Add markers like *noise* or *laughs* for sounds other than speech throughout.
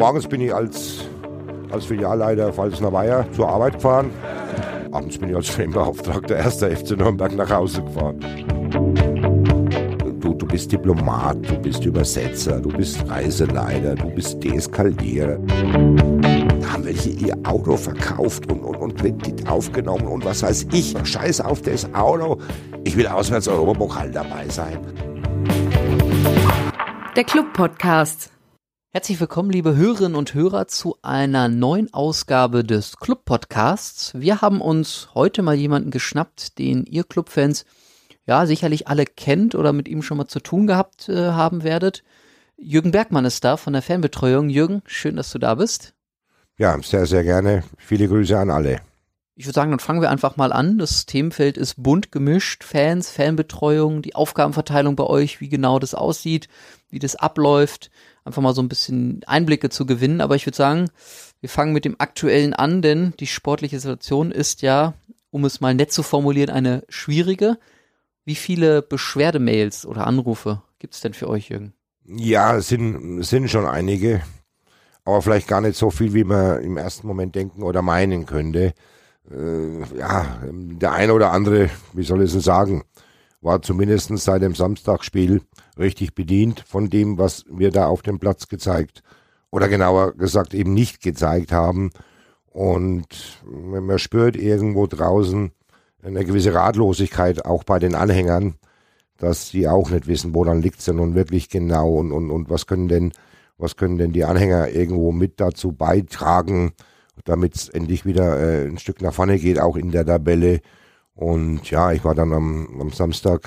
morgens bin ich als, als Filialleiter Pfalzner Weiher zur Arbeit gefahren. Abends bin ich als Filmbeauftragter erster *laughs* FC Nürnberg nach Hause gefahren. Du, du bist Diplomat, du bist Übersetzer, du bist Reiseleiter, du bist Deeskalierer. Da haben welche ihr Auto verkauft und, und, und Kredit aufgenommen und was weiß ich. Scheiß auf das Auto. Ich will auswärts Europapokal dabei sein. Der Club-Podcast. Herzlich willkommen, liebe Hörerinnen und Hörer, zu einer neuen Ausgabe des Club Podcasts. Wir haben uns heute mal jemanden geschnappt, den ihr Clubfans ja sicherlich alle kennt oder mit ihm schon mal zu tun gehabt äh, haben werdet. Jürgen Bergmann ist da von der Fanbetreuung. Jürgen, schön, dass du da bist. Ja, sehr, sehr gerne. Viele Grüße an alle. Ich würde sagen, dann fangen wir einfach mal an. Das Themenfeld ist bunt gemischt. Fans, Fanbetreuung, die Aufgabenverteilung bei euch, wie genau das aussieht, wie das abläuft. Einfach mal so ein bisschen Einblicke zu gewinnen. Aber ich würde sagen, wir fangen mit dem Aktuellen an, denn die sportliche Situation ist ja, um es mal nett zu formulieren, eine schwierige. Wie viele Beschwerdemails oder Anrufe gibt es denn für euch, Jürgen? Ja, es sind, sind schon einige, aber vielleicht gar nicht so viel, wie man im ersten Moment denken oder meinen könnte äh, ja, der eine oder andere, wie soll ich es sagen, war zumindest seit dem Samstagsspiel richtig bedient von dem, was wir da auf dem Platz gezeigt oder genauer gesagt eben nicht gezeigt haben. Und man spürt irgendwo draußen eine gewisse Ratlosigkeit auch bei den Anhängern, dass sie auch nicht wissen, wo dann liegt es denn nun wirklich genau und, und, und was können denn, was können denn die Anhänger irgendwo mit dazu beitragen, damit es endlich wieder äh, ein Stück nach vorne geht, auch in der Tabelle. Und ja, ich war dann am, am Samstag,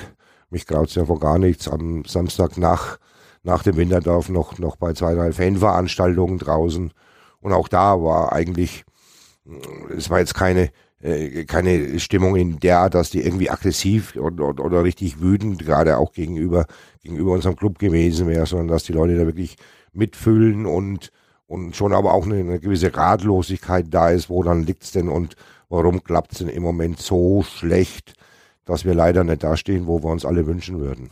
mich graut ja vor gar nichts, am Samstag nach, nach dem Winterdorf noch, noch bei zwei, drei Fanveranstaltungen draußen. Und auch da war eigentlich, es war jetzt keine, äh, keine Stimmung in der Art, dass die irgendwie aggressiv oder, oder, oder richtig wütend gerade auch gegenüber, gegenüber unserem Club gewesen wäre, sondern dass die Leute da wirklich mitfühlen und und schon aber auch eine, eine gewisse Ratlosigkeit da ist, wo dann liegt's denn und warum klappt's denn im Moment so schlecht, dass wir leider nicht dastehen, wo wir uns alle wünschen würden.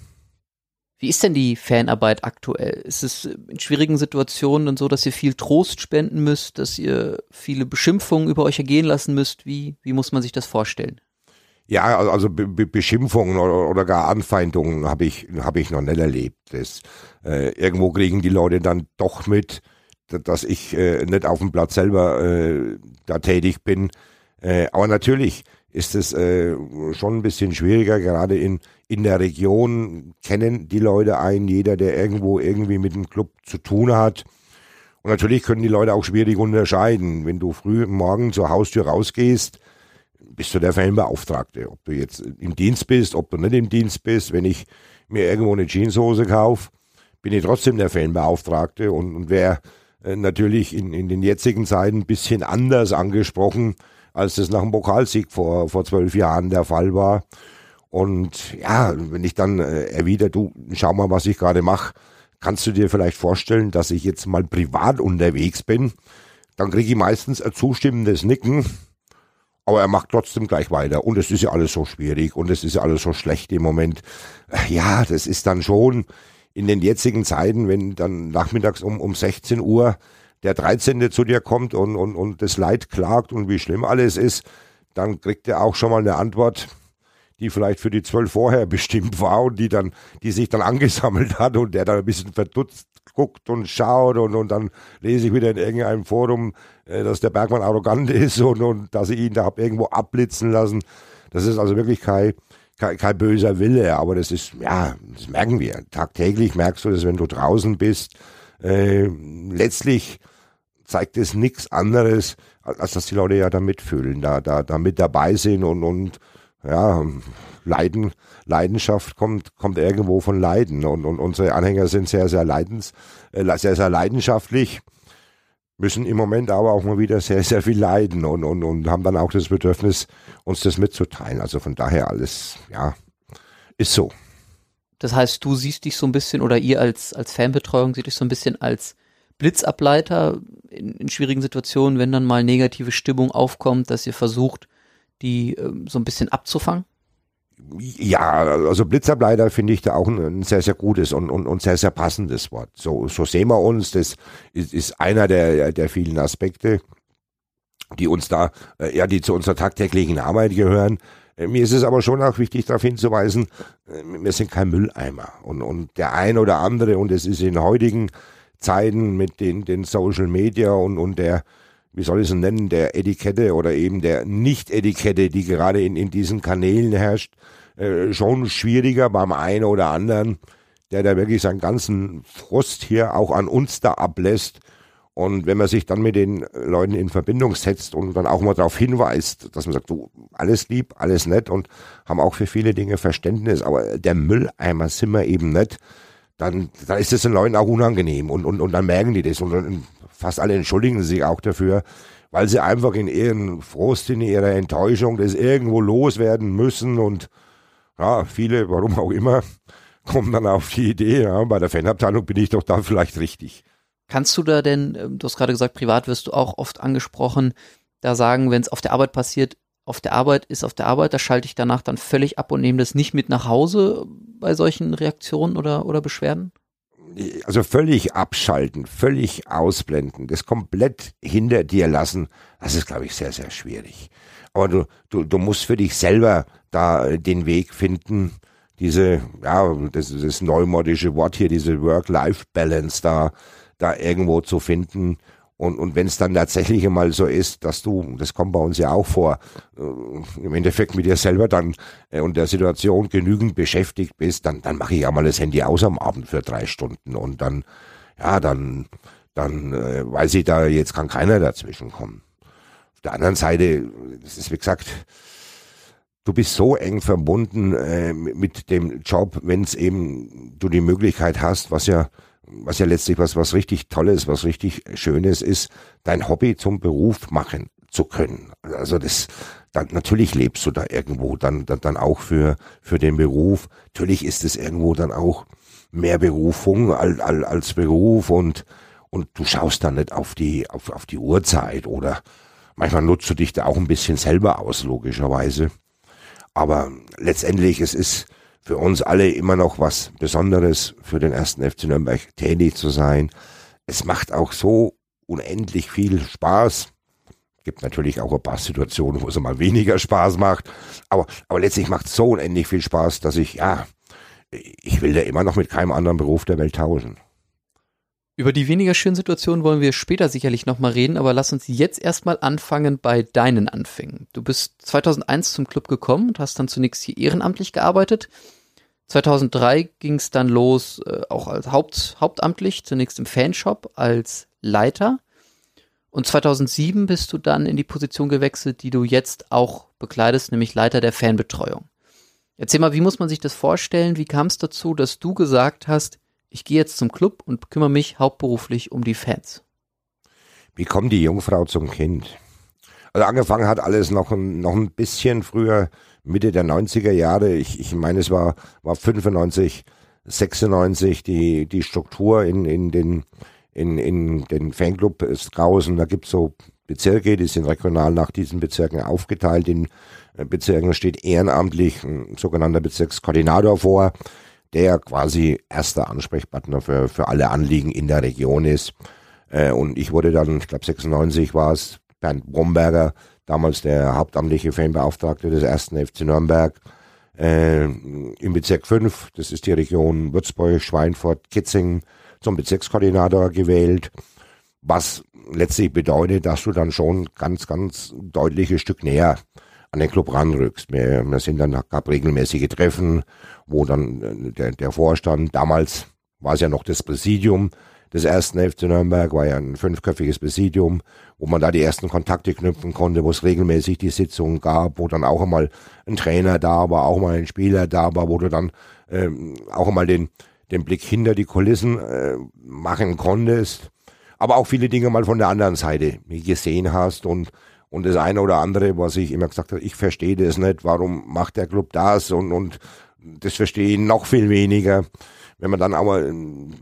Wie ist denn die Fanarbeit aktuell? Ist es in schwierigen Situationen dann so, dass ihr viel Trost spenden müsst, dass ihr viele Beschimpfungen über euch ergehen lassen müsst? Wie, wie muss man sich das vorstellen? Ja, also Be Be Beschimpfungen oder, oder, gar Anfeindungen habe ich, hab ich noch nicht erlebt. Das, äh, irgendwo kriegen die Leute dann doch mit, dass ich äh, nicht auf dem Platz selber äh, da tätig bin. Äh, aber natürlich ist es äh, schon ein bisschen schwieriger, gerade in, in der Region kennen die Leute einen, jeder, der irgendwo irgendwie mit dem Club zu tun hat. Und natürlich können die Leute auch schwierig unterscheiden. Wenn du früh morgen zur Haustür rausgehst, bist du der Fanbeauftragte. Ob du jetzt im Dienst bist, ob du nicht im Dienst bist. Wenn ich mir irgendwo eine Jeanshose kaufe, bin ich trotzdem der Fanbeauftragte. Und, und wer äh, natürlich in, in den jetzigen Zeiten ein bisschen anders angesprochen, als das nach dem Pokalsieg vor, vor zwölf Jahren der Fall war. Und ja, wenn ich dann äh, erwidere, du, schau mal, was ich gerade mache, kannst du dir vielleicht vorstellen, dass ich jetzt mal privat unterwegs bin, dann kriege ich meistens ein zustimmendes Nicken, aber er macht trotzdem gleich weiter. Und es ist ja alles so schwierig und es ist ja alles so schlecht im Moment. Äh, ja, das ist dann schon, in den jetzigen Zeiten, wenn dann nachmittags um, um 16 Uhr der 13. zu dir kommt und, und, und das Leid klagt und wie schlimm alles ist, dann kriegt er auch schon mal eine Antwort, die vielleicht für die zwölf vorher *laughs* bestimmt war und die dann, die sich dann angesammelt hat und der dann ein bisschen verdutzt guckt und schaut und, und dann lese ich wieder in irgendeinem Forum, äh, dass der Bergmann arrogant *laughs* ist und, und dass ich ihn da hab irgendwo abblitzen lassen. Das ist also wirklich kein, kein, kein böser Wille, aber das ist, ja, das merken wir. Tagtäglich merkst du das, wenn du draußen bist. Äh, letztlich zeigt es nichts anderes, als dass die Leute ja da mitfühlen, da, da, da mit dabei sind und, und ja, Leiden, Leidenschaft kommt, kommt irgendwo von Leiden und, und unsere Anhänger sind sehr, sehr leidens, äh, sehr, sehr leidenschaftlich müssen im Moment aber auch mal wieder sehr, sehr viel leiden und, und, und haben dann auch das Bedürfnis, uns das mitzuteilen. Also von daher alles, ja, ist so. Das heißt, du siehst dich so ein bisschen oder ihr als, als Fanbetreuung seht dich so ein bisschen als Blitzableiter in, in schwierigen Situationen, wenn dann mal negative Stimmung aufkommt, dass ihr versucht, die ähm, so ein bisschen abzufangen? Ja, also Blitzableiter finde ich da auch ein, sehr, sehr gutes und, und, und sehr, sehr passendes Wort. So, so sehen wir uns. Das ist, ist einer der, der vielen Aspekte, die uns da, äh, ja, die zu unserer tagtäglichen Arbeit gehören. Äh, mir ist es aber schon auch wichtig, darauf hinzuweisen, äh, wir sind kein Mülleimer. Und, und der ein oder andere, und es ist in heutigen Zeiten mit den, den Social Media und, und der, wie soll ich es nennen, der Etikette oder eben der Nicht-Etikette, die gerade in, in diesen Kanälen herrscht, äh, schon schwieriger beim einen oder anderen, der da wirklich seinen ganzen Frust hier auch an uns da ablässt. Und wenn man sich dann mit den Leuten in Verbindung setzt und dann auch mal darauf hinweist, dass man sagt, du, alles lieb, alles nett und haben auch für viele Dinge Verständnis, aber der Mülleimer sind wir eben nicht, dann, dann ist es den Leuten auch unangenehm und, und, und dann merken die das und, und fast alle entschuldigen sich auch dafür, weil sie einfach in ihren Frust, in ihrer Enttäuschung das irgendwo loswerden müssen und ja, viele, warum auch immer, kommen dann auf die Idee, ja, bei der Fanabteilung bin ich doch da vielleicht richtig. Kannst du da denn, ähm, du hast gerade gesagt, privat wirst du auch oft angesprochen, da sagen, wenn es auf der Arbeit passiert, auf der Arbeit ist auf der Arbeit, da schalte ich danach dann völlig ab und nehme das nicht mit nach Hause bei solchen Reaktionen oder, oder Beschwerden? Also völlig abschalten, völlig ausblenden, das komplett hinter dir lassen, das ist, glaube ich, sehr, sehr schwierig. Aber du, du, du musst für dich selber da den Weg finden, diese, ja, das, das neumodische Wort hier, diese Work-Life-Balance da, da irgendwo zu finden. Und, und wenn es dann tatsächlich mal so ist, dass du, das kommt bei uns ja auch vor, äh, im Endeffekt mit dir selber dann äh, und der Situation genügend beschäftigt bist, dann, dann mache ich ja mal das Handy aus am Abend für drei Stunden und dann, ja, dann, dann äh, weiß ich da, jetzt kann keiner dazwischen kommen. Auf der anderen Seite, das ist wie gesagt, du bist so eng verbunden äh, mit dem Job, wenn es eben du die Möglichkeit hast, was ja was ja letztlich was was richtig Tolles, was richtig Schönes ist, dein Hobby zum Beruf machen zu können. Also das dann natürlich lebst du da irgendwo dann dann, dann auch für für den Beruf. Natürlich ist es irgendwo dann auch mehr Berufung als, als, Beruf und und du schaust dann nicht auf die auf, auf die Uhrzeit oder manchmal nutzt du dich da auch ein bisschen selber aus logischerweise. Aber letztendlich, es ist für uns alle immer noch was Besonderes, für den ersten FC Nürnberg tätig zu sein. Es macht auch so unendlich viel Spaß. Gibt natürlich auch ein paar Situationen, wo es mal weniger Spaß macht. Aber, aber letztlich macht es so unendlich viel Spaß, dass ich, ja, ich will da immer noch mit keinem anderen Beruf der Welt tauschen. Über die weniger schönen Situationen wollen wir später sicherlich nochmal reden, aber lass uns jetzt erstmal anfangen bei deinen Anfängen. Du bist 2001 zum Club gekommen und hast dann zunächst hier ehrenamtlich gearbeitet. 2003 ging es dann los, äh, auch als Haupt, hauptamtlich, zunächst im Fanshop als Leiter. Und 2007 bist du dann in die Position gewechselt, die du jetzt auch bekleidest, nämlich Leiter der Fanbetreuung. Erzähl mal, wie muss man sich das vorstellen? Wie kam es dazu, dass du gesagt hast, ich gehe jetzt zum Club und kümmere mich hauptberuflich um die Fans. Wie kommt die Jungfrau zum Kind? Also angefangen hat alles noch ein, noch ein bisschen früher, Mitte der 90er Jahre. Ich, ich meine, es war, war 95, 96 die, die Struktur in, in den, in, in den Fanclub draußen. Da gibt's so Bezirke, die sind regional nach diesen Bezirken aufgeteilt. In äh, Bezirken steht ehrenamtlich ein sogenannter Bezirkskoordinator vor der quasi erster Ansprechpartner für, für alle Anliegen in der Region ist. Äh, und ich wurde dann, ich glaube 96 war es, Bernd Bromberger, damals der hauptamtliche Fanbeauftragte des ersten FC Nürnberg, äh, im Bezirk 5, das ist die Region Würzburg, Schweinfurt, Kitzingen, zum Bezirkskoordinator gewählt, was letztlich bedeutet, dass du dann schon ganz, ganz deutliches Stück näher an den Club ranrückst. Wir, wir sind dann, gab regelmäßige Treffen, wo dann äh, der, der Vorstand, damals war es ja noch das Präsidium des ersten FC Nürnberg, war ja ein fünfköpfiges Präsidium, wo man da die ersten Kontakte knüpfen konnte, wo es regelmäßig die Sitzungen gab, wo dann auch einmal ein Trainer da war, auch mal ein Spieler da war, wo du dann ähm, auch einmal den, den Blick hinter die Kulissen äh, machen konntest, aber auch viele Dinge mal von der anderen Seite gesehen hast und und das eine oder andere, was ich immer gesagt habe, ich verstehe das nicht, warum macht der Club das und, und das verstehe ich noch viel weniger. Wenn man dann aber ähm,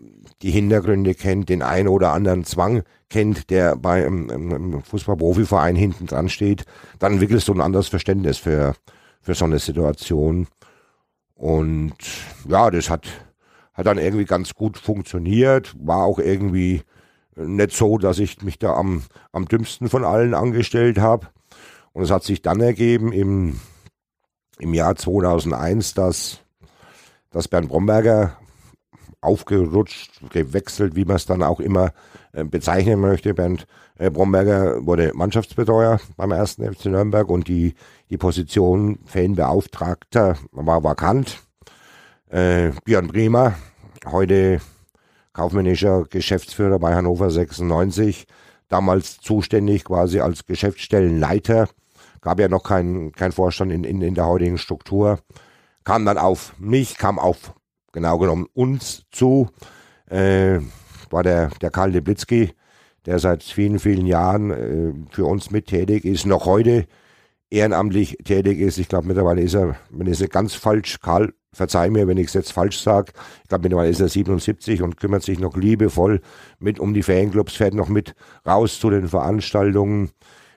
die Hintergründe kennt, den einen oder anderen Zwang kennt, der bei einem, einem Fußballprofiverein hinten dran steht, dann entwickelst du ein anderes Verständnis für, für so eine Situation. Und ja, das hat, hat dann irgendwie ganz gut funktioniert, war auch irgendwie nicht so, dass ich mich da am, am dümmsten von allen angestellt habe. Und es hat sich dann ergeben im, im Jahr 2001, dass, dass Bernd Bromberger aufgerutscht, gewechselt, wie man es dann auch immer äh, bezeichnen möchte. Bernd äh, Bromberger wurde Mannschaftsbetreuer beim ersten FC Nürnberg und die, die Position Fanbeauftragter war vakant. Äh, Björn Bremer, heute kaufmännischer Geschäftsführer bei Hannover 96, damals zuständig quasi als Geschäftsstellenleiter, gab ja noch keinen kein Vorstand in, in, in der heutigen Struktur, kam dann auf mich, kam auf genau genommen uns zu, äh, war der, der Karl Deblitzky, der seit vielen, vielen Jahren äh, für uns mit tätig ist, noch heute ehrenamtlich tätig ist. Ich glaube, mittlerweile ist er, wenn ich es ganz falsch, Karl, verzeih mir, wenn ich es jetzt falsch sage, ich glaube, mittlerweile ist er 77 und kümmert sich noch liebevoll mit um die Fanclubs, fährt noch mit raus zu den Veranstaltungen.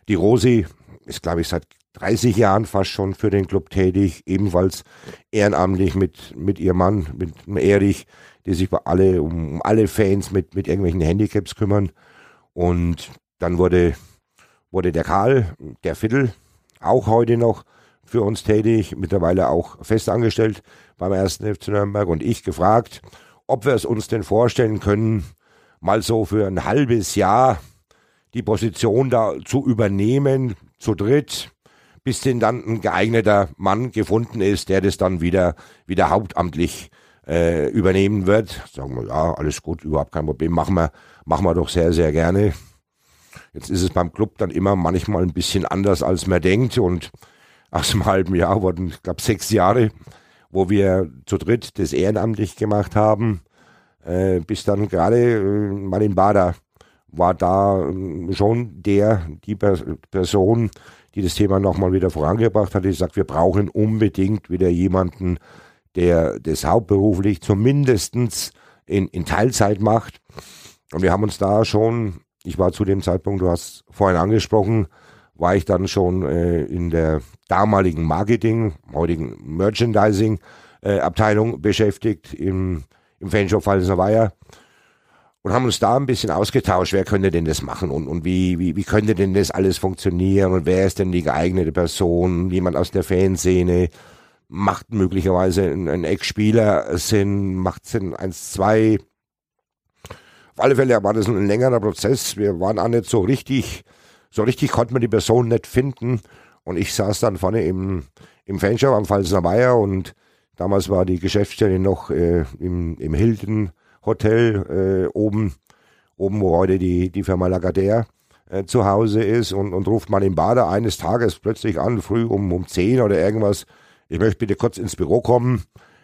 Die Rosi ist, glaube ich, seit 30 Jahren fast schon für den Club tätig, ebenfalls ehrenamtlich mit, mit ihrem Mann, mit Erich, die sich bei alle, um, alle Fans mit, mit irgendwelchen Handicaps kümmern. Und dann wurde, wurde der Karl, der Viertel, auch heute noch für uns tätig, mittlerweile auch festangestellt beim ersten FC Nürnberg und ich gefragt, ob wir es uns denn vorstellen können, mal so für ein halbes Jahr die Position da zu übernehmen, zu dritt, bis denn dann ein geeigneter Mann gefunden ist, der das dann wieder, wieder hauptamtlich äh, übernehmen wird. Sagen wir, ja, alles gut, überhaupt kein Problem, machen wir, machen wir doch sehr, sehr gerne. Jetzt ist es beim Club dann immer manchmal ein bisschen anders, als man denkt. Und aus einem halben Jahr wurden, ich glaube, sechs Jahre, wo wir zu dritt das ehrenamtlich gemacht haben, äh, bis dann gerade äh, Martin Bader war da äh, schon der, die Person, die das Thema nochmal wieder vorangebracht hat. Die sagt, wir brauchen unbedingt wieder jemanden, der das hauptberuflich zumindestens in, in Teilzeit macht. Und wir haben uns da schon, ich war zu dem Zeitpunkt, du hast vorhin angesprochen, war ich dann schon äh, in der damaligen Marketing, heutigen Merchandising äh, Abteilung beschäftigt im, im Fanshop Falsener Weiher und haben uns da ein bisschen ausgetauscht, wer könnte denn das machen und, und wie, wie, wie könnte denn das alles funktionieren und wer ist denn die geeignete Person, jemand aus der Fanszene, macht möglicherweise ein, ein Ex-Spieler Sinn, macht Sinn eins, zwei. Auf alle Fälle war das ein längerer Prozess. Wir waren auch nicht so richtig, so richtig konnte man die Person nicht finden. Und ich saß dann vorne im, im Fanshop am Pfalzner Meier und damals war die Geschäftsstelle noch äh, im, im Hilton Hotel äh, oben, oben, wo heute die, die Firma Lagardère äh, zu Hause ist und, und ruft man im Bader eines Tages plötzlich an, früh um, um 10 oder irgendwas, ich möchte bitte kurz ins Büro kommen.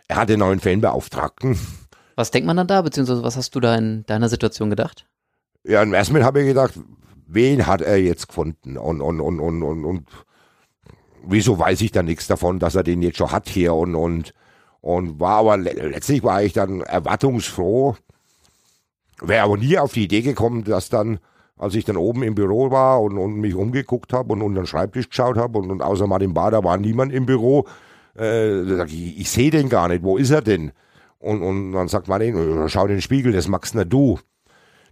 Er hat den neuen Fanbeauftragten. Was denkt man dann da, beziehungsweise was hast du da in deiner Situation gedacht? Ja, im ersten Moment habe ich gedacht, wen hat er jetzt gefunden? Und, und, und, und, und, und wieso weiß ich da nichts davon, dass er den jetzt schon hat hier und, und, und war aber letztlich war ich dann erwartungsfroh. Wäre aber nie auf die Idee gekommen, dass dann, als ich dann oben im Büro war und, und mich umgeguckt habe und unter den Schreibtisch geschaut habe und, und außer Martin Bader war niemand im Büro, äh, ich, ich sehe den gar nicht, wo ist er denn? Und, und dann sagt Martin, äh, schau den Spiegel, das magst nur du.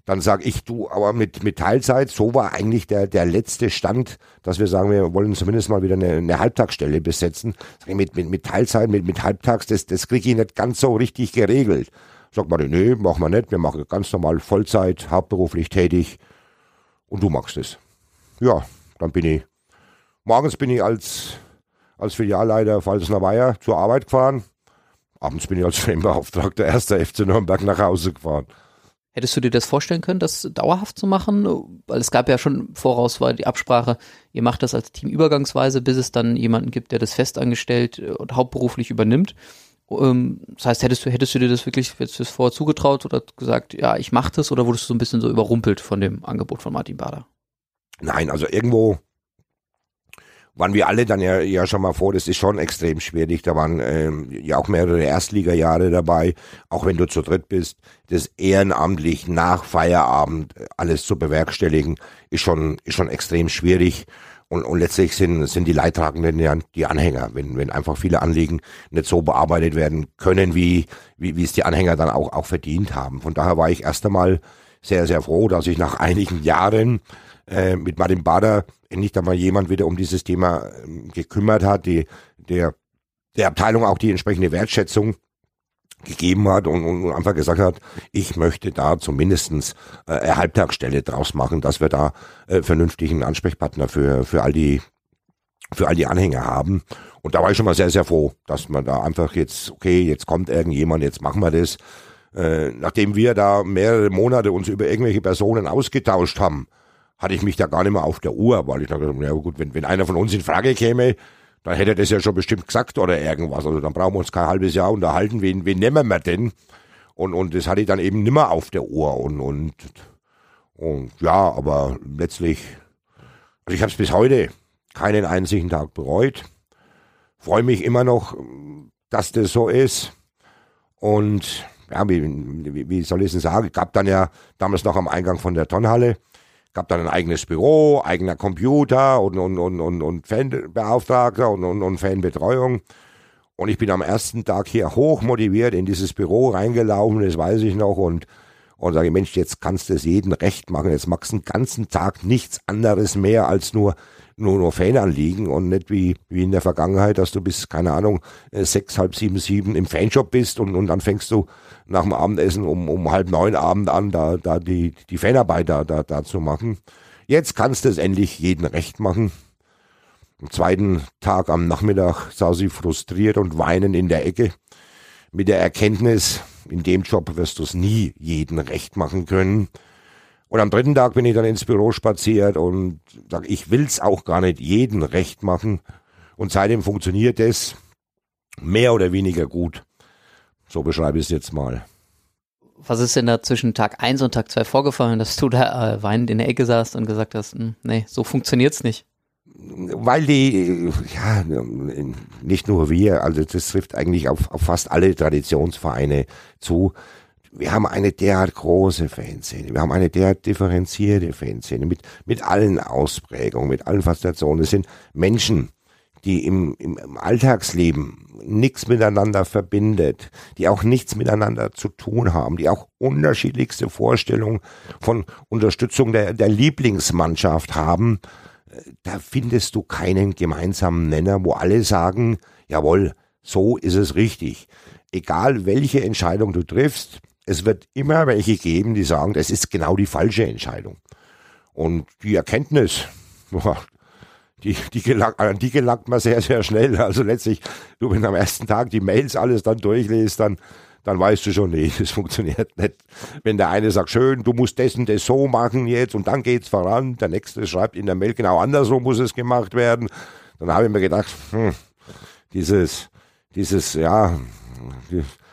Dann sag ich, du, aber mit, mit Teilzeit, so war eigentlich der, der letzte Stand, dass wir sagen, wir wollen zumindest mal wieder eine, eine Halbtagsstelle besetzen. Sag ich, mit, mit, mit Teilzeit, mit, mit Halbtags, das, das kriege ich nicht ganz so richtig geregelt. Sagt man, nee, machen wir nicht, wir machen ganz normal Vollzeit, hauptberuflich tätig und du machst es. Ja, dann bin ich, morgens bin ich als, als Filialleiter Pfalzner Weiher zur Arbeit gefahren, abends bin ich als Framebeauftragter erster *laughs* FC Nürnberg nach Hause gefahren. Hättest du dir das vorstellen können, das dauerhaft zu machen? Weil es gab ja schon voraus war die Absprache, ihr macht das als Team übergangsweise, bis es dann jemanden gibt, der das festangestellt und hauptberuflich übernimmt. Ähm, das heißt, hättest du, hättest du dir das wirklich jetzt vorher zugetraut oder gesagt, ja, ich mach das oder wurdest du so ein bisschen so überrumpelt von dem Angebot von Martin Bader? Nein, also irgendwo waren wir alle dann ja, ja schon mal vor, das ist schon extrem schwierig. Da waren ähm, ja auch mehrere Erstligajahre dabei, auch wenn du zu dritt bist. Das ehrenamtlich nach Feierabend alles zu bewerkstelligen, ist schon, ist schon extrem schwierig. und, und letztlich sind, sind die Leidtragenden ja die Anhänger, wenn, wenn einfach viele Anliegen nicht so bearbeitet werden können, wie, wie, wie es die Anhänger dann auch, auch verdient haben. Von daher war ich erst einmal sehr, sehr froh, dass ich nach einigen Jahren äh, mit Martin Bader endlich da mal jemand wieder um dieses Thema äh, gekümmert hat, die, der, der Abteilung auch die entsprechende Wertschätzung gegeben hat und, und einfach gesagt hat, ich möchte da zumindestens äh, eine Halbtagsstelle draus machen, dass wir da äh, vernünftigen Ansprechpartner für, für all die für all die Anhänger haben. Und da war ich schon mal sehr, sehr froh, dass man da einfach jetzt, okay, jetzt kommt irgendjemand, jetzt machen wir das. Äh, nachdem wir da mehrere Monate uns über irgendwelche Personen ausgetauscht haben, hatte ich mich da gar nicht mehr auf der Uhr, weil ich dachte, ja gut, wenn, wenn einer von uns in Frage käme, dann hätte er das ja schon bestimmt gesagt oder irgendwas. Also dann brauchen wir uns kein halbes Jahr unterhalten, wen, wen nehmen wir denn? Und, und das hatte ich dann eben nimmer auf der Uhr. Und, und, und ja, aber letztlich, also ich habe es bis heute keinen einzigen Tag bereut. Freue mich immer noch, dass das so ist. Und ja, wie, wie, soll ich es denn sagen? Gab dann ja damals noch am Eingang von der Tonnhalle gab dann ein eigenes Büro, eigener Computer und, und, und, und, und Fanbeauftragter und, und, und Fanbetreuung. Und ich bin am ersten Tag hier hoch motiviert in dieses Büro reingelaufen, das weiß ich noch, und, und sage, Mensch, jetzt kannst du es jedem recht machen, jetzt machst du den ganzen Tag nichts anderes mehr als nur nur nur Fananliegen und nicht wie, wie in der Vergangenheit, dass du bis, keine Ahnung, äh, sechs, halb sieben, sieben im Fanshop bist und, und dann fängst du nach dem Abendessen um, um halb neun Abend an, da, da die, die Fanarbeit da, da, da zu machen. Jetzt kannst du es endlich jeden recht machen. Am zweiten Tag am Nachmittag sah sie frustriert und weinend in der Ecke mit der Erkenntnis, in dem Job wirst du es nie jeden recht machen können. Und am dritten Tag bin ich dann ins Büro spaziert und sage, ich will's auch gar nicht jeden recht machen. Und seitdem funktioniert es mehr oder weniger gut. So beschreibe ich es jetzt mal. Was ist denn da zwischen Tag 1 und Tag 2 vorgefallen, dass du da äh, weinend in der Ecke saßt und gesagt hast, hm, nee, so funktioniert's nicht? Weil die, ja, nicht nur wir, also das trifft eigentlich auf, auf fast alle Traditionsvereine zu wir haben eine derart große Fanszene, wir haben eine derart differenzierte Fanszene mit, mit allen Ausprägungen, mit allen Faszinationen. Es sind Menschen, die im, im, im Alltagsleben nichts miteinander verbindet, die auch nichts miteinander zu tun haben, die auch unterschiedlichste Vorstellungen von Unterstützung der, der Lieblingsmannschaft haben, da findest du keinen gemeinsamen Nenner, wo alle sagen, jawohl, so ist es richtig. Egal welche Entscheidung du triffst, es wird immer welche geben, die sagen, das ist genau die falsche Entscheidung. Und die Erkenntnis, *laughs* die, die gelangt, an die gelangt man sehr, sehr schnell. Also letztlich, du, wenn am ersten Tag die Mails alles dann durchliest, dann, dann weißt du schon, nee, *laughs* das funktioniert nicht. Wenn der eine sagt, schön, du musst und das so machen jetzt und dann geht's voran, der nächste schreibt in der Mail, genau andersrum muss es gemacht werden. Dann habe ich mir gedacht, hm, dieses, dieses, ja,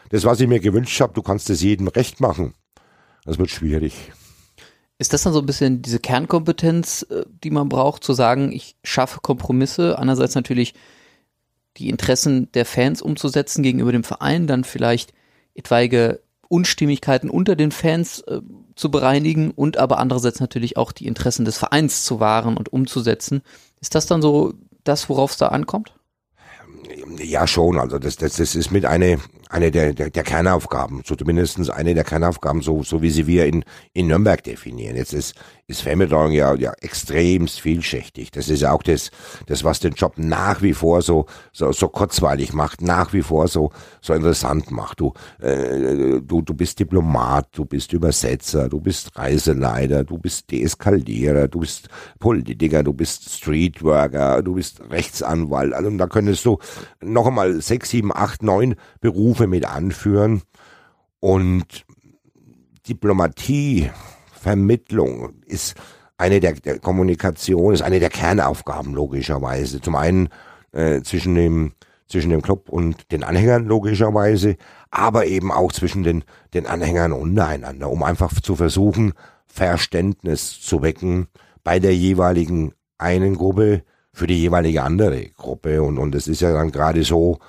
das, was ich mir gewünscht habe, du kannst es jedem recht machen. Das wird schwierig. Ist das dann so ein bisschen diese Kernkompetenz, äh, die man braucht, zu sagen, ich schaffe Kompromisse, einerseits natürlich die Interessen der Fans umzusetzen gegenüber dem Verein, dann vielleicht etwaige Unstimmigkeiten unter den Fans äh, zu bereinigen und aber andererseits natürlich auch die Interessen des Vereins zu wahren und umzusetzen. Ist das dann so das, worauf es da ankommt? Ja, schon. Also das, das, das ist mit eine, eine der, der, der Kernaufgaben, so zumindestens eine der Kernaufgaben, so, so wie sie wir in, in Nürnberg definieren. Jetzt ist, ist Fanbetreuung ja, ja extremst vielschichtig. Das ist ja auch das, das, was den Job nach wie vor so, so, so kurzweilig macht, nach wie vor so, so interessant macht. Du, äh, du, du bist Diplomat, du bist Übersetzer, du bist Reiseleiter, du bist Deeskalierer, du bist Politiker, du bist Streetworker, du bist Rechtsanwalt. Also da könntest du noch einmal sechs, sieben, acht, neun Berufe mit anführen. Und Diplomatie, Vermittlung ist eine der, der Kommunikation, ist eine der Kernaufgaben logischerweise. Zum einen äh, zwischen dem zwischen dem Club und den Anhängern logischerweise, aber eben auch zwischen den, den Anhängern untereinander, um einfach zu versuchen, Verständnis zu wecken bei der jeweiligen einen Gruppe für die jeweilige andere Gruppe. Und, und es ist ja dann gerade so,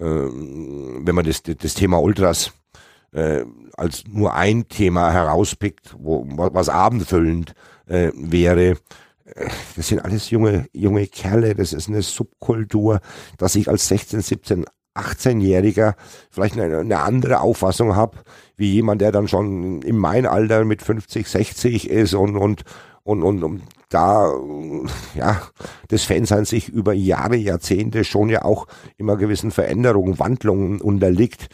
wenn man das, das Thema Ultras äh, als nur ein Thema herauspickt, wo, was abendfüllend äh, wäre, das sind alles junge, junge Kerle, das ist eine Subkultur, dass ich als 16, 17, 18-Jähriger vielleicht eine, eine, andere Auffassung habe, wie jemand, der dann schon in mein Alter mit 50, 60 ist und, und, und, und, und da, ja, das Fansein sich über Jahre, Jahrzehnte schon ja auch immer gewissen Veränderungen, Wandlungen unterliegt.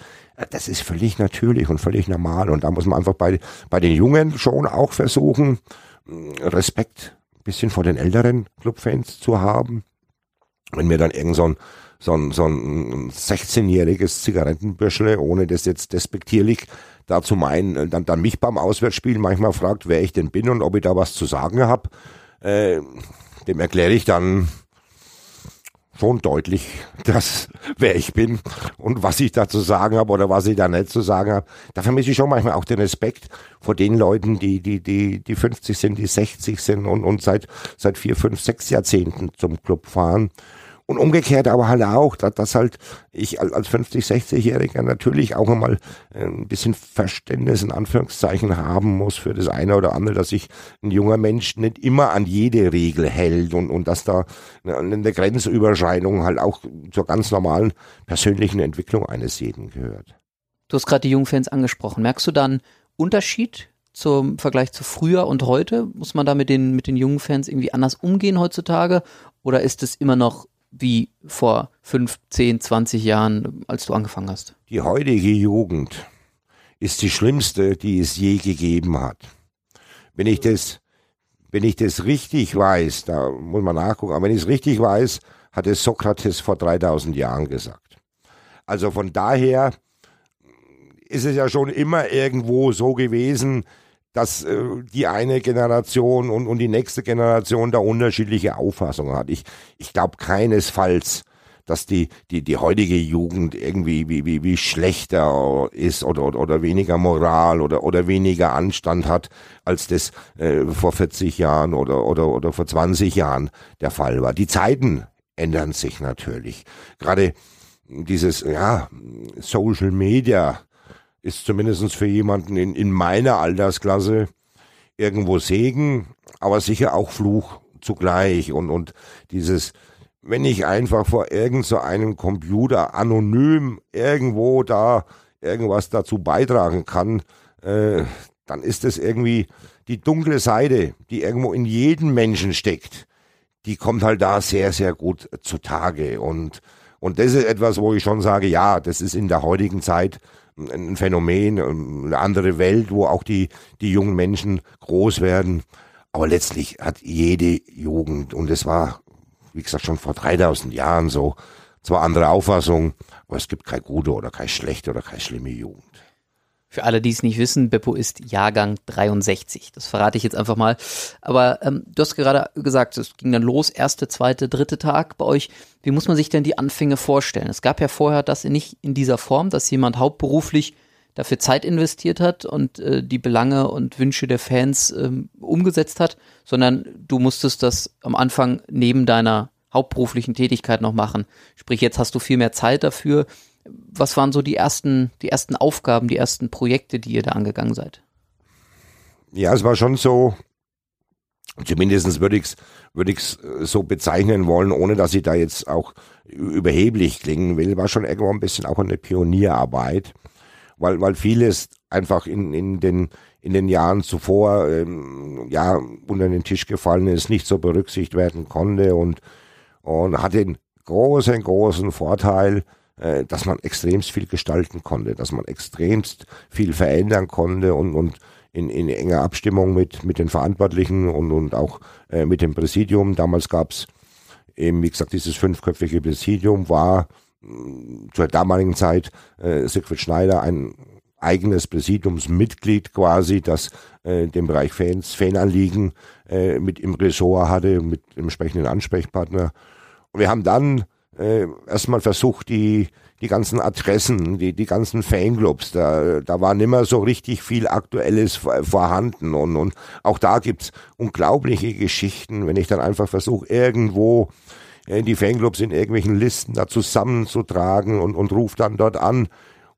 Das ist völlig natürlich und völlig normal. Und da muss man einfach bei, bei den Jungen schon auch versuchen, Respekt ein bisschen vor den älteren Clubfans zu haben. Wenn mir dann irgend so ein, so ein, so ein 16-jähriges Zigarettenbüschle, ohne das jetzt despektierlich da zu meinen, dann, dann mich beim Auswärtsspiel manchmal fragt, wer ich denn bin und ob ich da was zu sagen habe, äh, dem erkläre ich dann schon deutlich, *laughs* dass wer ich bin und was ich da zu sagen habe oder was ich da nicht zu sagen habe. Da vermisse ich schon manchmal auch den Respekt vor den Leuten, die die die die 50 sind, die 60 sind und und seit seit vier, fünf, sechs Jahrzehnten zum Club fahren und umgekehrt aber halt auch, dass, dass halt ich als 50, 60-Jähriger natürlich auch einmal ein bisschen Verständnis in Anführungszeichen haben muss für das eine oder andere, dass sich ein junger Mensch nicht immer an jede Regel hält und, und dass da eine Grenzüberschreitung halt auch zur ganz normalen persönlichen Entwicklung eines jeden gehört. Du hast gerade die jungen Fans angesprochen. Merkst du da einen Unterschied zum Vergleich zu früher und heute? Muss man da mit den, mit den jungen Fans irgendwie anders umgehen heutzutage? Oder ist es immer noch wie vor 5, 10, 20 Jahren, als du angefangen hast? Die heutige Jugend ist die schlimmste, die es je gegeben hat. Wenn ich das, wenn ich das richtig weiß, da muss man nachgucken, aber wenn ich es richtig weiß, hat es Sokrates vor 3000 Jahren gesagt. Also von daher ist es ja schon immer irgendwo so gewesen, dass äh, die eine Generation und, und die nächste Generation da unterschiedliche Auffassungen hat. Ich, ich glaube keinesfalls, dass die, die, die heutige Jugend irgendwie wie, wie, wie schlechter ist oder, oder, oder weniger Moral oder, oder weniger Anstand hat, als das äh, vor 40 Jahren oder, oder, oder vor 20 Jahren der Fall war. Die Zeiten ändern sich natürlich. Gerade dieses, ja, Social Media, ist zumindest für jemanden in, in meiner Altersklasse irgendwo Segen, aber sicher auch Fluch zugleich. Und, und dieses, wenn ich einfach vor irgend so einem Computer anonym irgendwo da irgendwas dazu beitragen kann, äh, dann ist es irgendwie die dunkle Seite, die irgendwo in jedem Menschen steckt. Die kommt halt da sehr, sehr gut zutage. Und, und das ist etwas, wo ich schon sage, ja, das ist in der heutigen Zeit ein Phänomen, eine andere Welt, wo auch die, die jungen Menschen groß werden. Aber letztlich hat jede Jugend, und es war, wie gesagt, schon vor 3000 Jahren so, zwar andere Auffassung, aber es gibt keine gute oder keine schlechte oder keine schlimme Jugend. Für alle, die es nicht wissen, Beppo ist Jahrgang 63. Das verrate ich jetzt einfach mal. Aber ähm, du hast gerade gesagt, es ging dann los, erste, zweite, dritte Tag bei euch. Wie muss man sich denn die Anfänge vorstellen? Es gab ja vorher das nicht in dieser Form, dass jemand hauptberuflich dafür Zeit investiert hat und äh, die Belange und Wünsche der Fans ähm, umgesetzt hat, sondern du musstest das am Anfang neben deiner hauptberuflichen Tätigkeit noch machen. Sprich, jetzt hast du viel mehr Zeit dafür was waren so die ersten, die ersten Aufgaben, die ersten Projekte, die ihr da angegangen seid? Ja, es war schon so, zumindest würde ich es würde ich's so bezeichnen wollen, ohne dass ich da jetzt auch überheblich klingen will, war schon irgendwo ein bisschen auch eine Pionierarbeit, weil, weil vieles einfach in, in den in den Jahren zuvor ähm, ja unter den Tisch gefallen ist, nicht so berücksichtigt werden konnte und und hatte einen großen großen Vorteil, äh, dass man extremst viel gestalten konnte, dass man extremst viel verändern konnte und, und in, in enger Abstimmung mit, mit den Verantwortlichen und, und auch äh, mit dem Präsidium. Damals gab's eben, wie gesagt, dieses fünfköpfige Präsidium war mh, zur damaligen Zeit äh, Siegfried Schneider ein eigenes Präsidiumsmitglied quasi, das äh, den Bereich Fans, Fananliegen äh, mit im Ressort hatte, mit entsprechenden Ansprechpartner. Und wir haben dann äh, erstmal versucht, die, die ganzen Adressen, die, die ganzen Fanclubs, da, da war nimmer so richtig viel Aktuelles vorhanden. Und, und auch da gibt's unglaubliche Geschichten, wenn ich dann einfach versuche, irgendwo äh, die Fanclubs in irgendwelchen Listen da zusammenzutragen und, und ruft dann dort an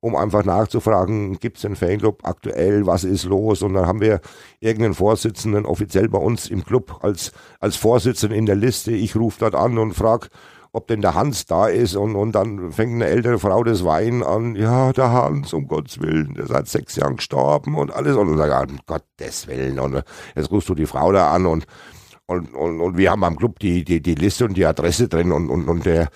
um einfach nachzufragen, gibt es einen Fanclub aktuell, was ist los? Und dann haben wir irgendeinen Vorsitzenden offiziell bei uns im Club als, als Vorsitzenden in der Liste. Ich rufe dort an und frage, ob denn der Hans da ist und, und dann fängt eine ältere Frau das Weinen an, ja, der Hans, um Gottes Willen, der ist seit sechs Jahren gestorben und alles und dann sagt, um Gottes Willen und jetzt rufst du die Frau da an und und, und, und wir haben am Club die, die, die Liste und die Adresse drin und, und, und der,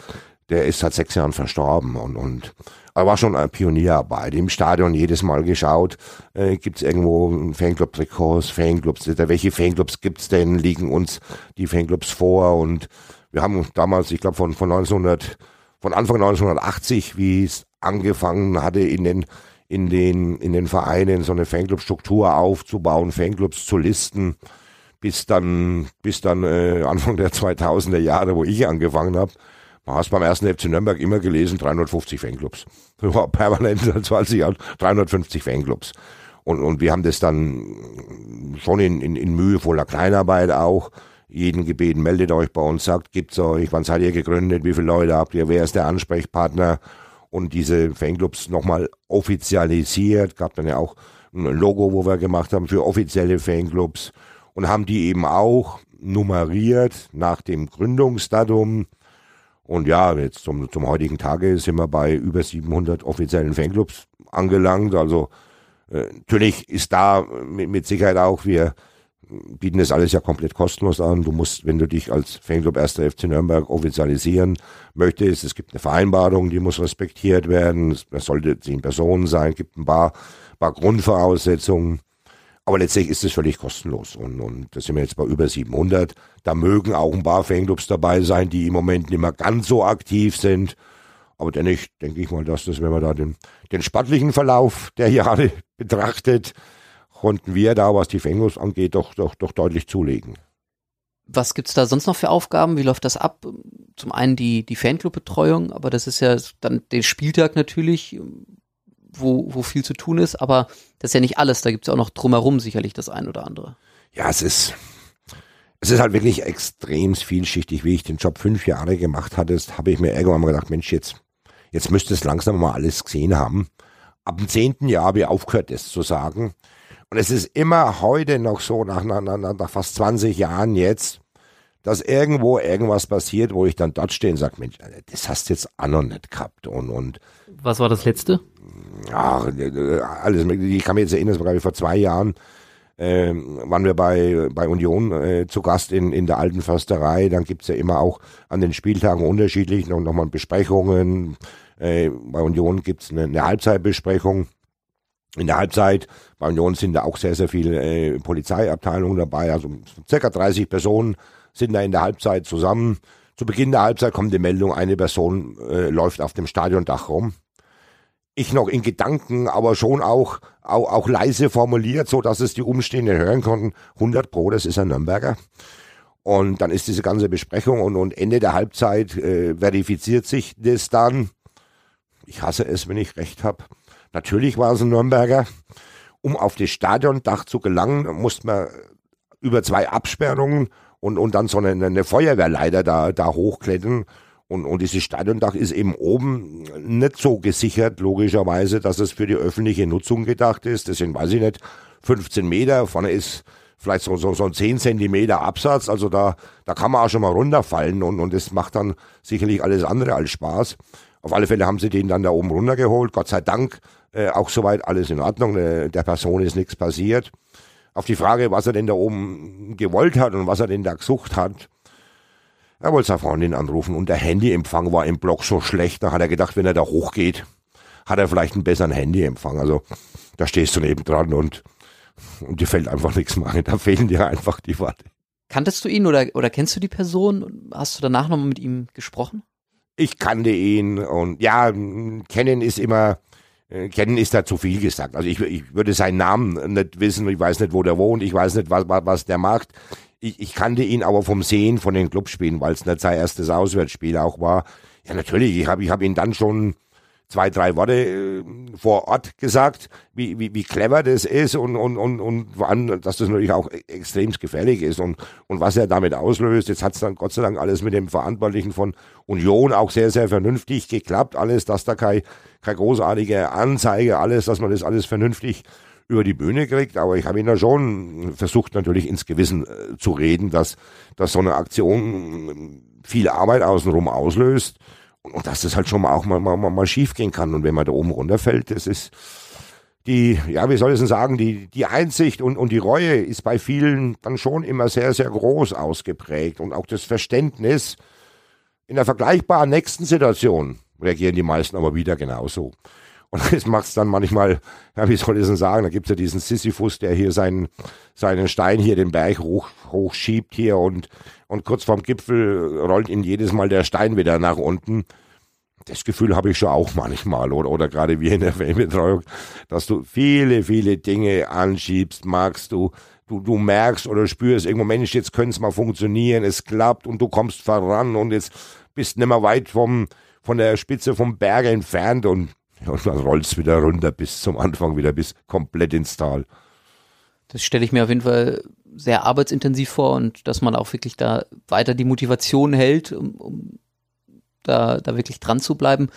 der ist seit sechs Jahren verstorben und, und er war schon ein Pionierarbeit. Im Stadion jedes Mal geschaut, äh, gibt es irgendwo Fanclub-Trikots, Fanclubs, welche Fanclubs gibt's denn, liegen uns die Fanclubs vor und wir haben damals, ich glaube von, von 1900, von Anfang 1980, wie es angefangen hatte, in den, in den, in den Vereinen so eine Fanclub-Struktur aufzubauen, Fanclubs zu listen, bis dann, bis dann äh, Anfang der 2000er Jahre, wo ich angefangen habe, man hast beim ersten FC Nürnberg immer gelesen, 350 Fanclubs. *laughs* War permanent seit 20 Jahren 350 Fanclubs. Und, und wir haben das dann schon in, in, in mühevoller Kleinarbeit auch jeden gebeten, meldet euch bei uns, sagt, gibt's euch, wann seid ihr gegründet, wie viele Leute habt ihr, wer ist der Ansprechpartner und diese Fanclubs nochmal offizialisiert, gab dann ja auch ein Logo, wo wir gemacht haben für offizielle Fanclubs und haben die eben auch nummeriert nach dem Gründungsdatum. Und ja, jetzt zum, zum heutigen Tage sind wir bei über 700 offiziellen Fanclubs angelangt. Also äh, natürlich ist da mit, mit Sicherheit auch, wir bieten das alles ja komplett kostenlos an. Du musst, wenn du dich als Fanclub 1. FC Nürnberg offizialisieren möchtest, es gibt eine Vereinbarung, die muss respektiert werden. Es sollte zehn Personen sein, gibt ein paar, paar Grundvoraussetzungen. Aber letztlich ist es völlig kostenlos. Und, und da sind wir jetzt bei über 700. Da mögen auch ein paar Fanclubs dabei sein, die im Moment nicht mehr ganz so aktiv sind. Aber dennoch denke ich mal, dass das, wenn man da den, den sportlichen Verlauf der Jahre *laughs* betrachtet, konnten wir da, was die Fanclubs angeht, doch, doch, doch deutlich zulegen. Was gibt's da sonst noch für Aufgaben? Wie läuft das ab? Zum einen die, die Fanclub-Betreuung, aber das ist ja dann den Spieltag natürlich, wo, wo viel zu tun ist, aber das ist ja nicht alles. Da gibt es auch noch drumherum sicherlich das ein oder andere. Ja, es ist, es ist halt wirklich extrem vielschichtig. Wie ich den Job fünf Jahre gemacht hatte, habe ich mir irgendwann mal gedacht, Mensch, jetzt, jetzt müsste es langsam mal alles gesehen haben. Ab dem zehnten Jahr habe ich aufgehört, das zu sagen. Und es ist immer heute noch so, nach, nach, nach, nach fast 20 Jahren jetzt, dass irgendwo irgendwas passiert, wo ich dann dort stehe und sage, Mensch, das hast du jetzt auch noch nicht gehabt. Und, und Was war das letzte? Ja, alles. Ich kann mich jetzt erinnern, das war glaube ich vor zwei Jahren, äh, waren wir bei, bei Union äh, zu Gast in, in der alten Försterei. Dann gibt's ja immer auch an den Spieltagen unterschiedlich noch, noch mal Besprechungen. Äh, bei Union gibt's eine, eine Halbzeitbesprechung. In der Halbzeit bei Union sind da auch sehr, sehr viele äh, Polizeiabteilungen dabei. Also circa 30 Personen sind da in der Halbzeit zusammen. Zu Beginn der Halbzeit kommt die Meldung, eine Person äh, läuft auf dem Stadiondach rum ich noch in Gedanken, aber schon auch, auch, auch leise formuliert, so dass es die Umstehenden hören konnten. 100 Pro, das ist ein Nürnberger. Und dann ist diese ganze Besprechung und, und Ende der Halbzeit äh, verifiziert sich das dann. Ich hasse es, wenn ich recht habe. Natürlich war es ein Nürnberger. Um auf das Stadiondach zu gelangen, musste man über zwei Absperrungen und, und dann so eine, eine Feuerwehrleiter da, da hochklettern. Und, und dieses Stadiondach ist eben oben nicht so gesichert, logischerweise, dass es für die öffentliche Nutzung gedacht ist. Deswegen weiß ich nicht, 15 Meter, vorne ist vielleicht so, so, so ein 10 Zentimeter Absatz, also da, da kann man auch schon mal runterfallen und, und das macht dann sicherlich alles andere als Spaß. Auf alle Fälle haben sie den dann da oben runtergeholt, Gott sei Dank, äh, auch soweit alles in Ordnung, äh, der Person ist nichts passiert. Auf die Frage, was er denn da oben gewollt hat und was er denn da gesucht hat, er wollte seine Freundin anrufen und der Handyempfang war im Block so schlecht, da hat er gedacht, wenn er da hochgeht, hat er vielleicht einen besseren Handyempfang. Also da stehst du nebendran und, und dir fällt einfach nichts mehr ein. Da fehlen dir einfach die Worte. Kanntest du ihn oder, oder kennst du die Person? Hast du danach nochmal mit ihm gesprochen? Ich kannte ihn und ja, kennen ist immer, kennen ist da zu viel gesagt. Also ich, ich würde seinen Namen nicht wissen, ich weiß nicht, wo der wohnt, ich weiß nicht, was, was, was der macht ich, ich kannte ihn aber vom Sehen von den Clubspielen, weil es nicht sein erstes Auswärtsspiel auch war. Ja, natürlich, ich habe ich hab ihn dann schon zwei, drei Worte äh, vor Ort gesagt, wie, wie, wie clever das ist und, und, und, und allem, dass das natürlich auch extrem gefährlich ist und, und was er damit auslöst. Jetzt hat es dann Gott sei Dank alles mit dem Verantwortlichen von Union auch sehr, sehr vernünftig geklappt. Alles, dass da keine keine großartige Anzeige, alles, dass man das alles vernünftig über die Bühne kriegt, aber ich habe ihn da schon versucht, natürlich ins Gewissen äh, zu reden, dass, dass so eine Aktion viel Arbeit außenrum auslöst und, dass das halt schon mal auch mal, mal, mal schief gehen kann. Und wenn man da oben runterfällt, das ist die, ja, wie soll ich denn sagen, die, die Einsicht und, und die Reue ist bei vielen dann schon immer sehr, sehr groß ausgeprägt und auch das Verständnis in der vergleichbaren nächsten Situation reagieren die meisten aber wieder genauso. Und *laughs* das macht es dann manchmal, ja, wie soll ich denn sagen, da gibt's ja diesen Sisyphus, der hier seinen, seinen Stein hier den Berg hoch, hochschiebt hier und, und kurz vorm Gipfel rollt ihn jedes Mal der Stein wieder nach unten. Das Gefühl habe ich schon auch manchmal oder, oder gerade wie in der Fanbetreuung, dass du viele, viele Dinge anschiebst, magst du, du, du merkst oder spürst irgendwo, Mensch, jetzt könnte es mal funktionieren, es klappt und du kommst voran und jetzt bist nicht mehr weit vom, von der Spitze vom Berg entfernt und und dann rollt es wieder runter bis zum Anfang, wieder bis komplett ins Tal. Das stelle ich mir auf jeden Fall sehr arbeitsintensiv vor und dass man auch wirklich da weiter die Motivation hält, um, um da, da wirklich dran zu bleiben.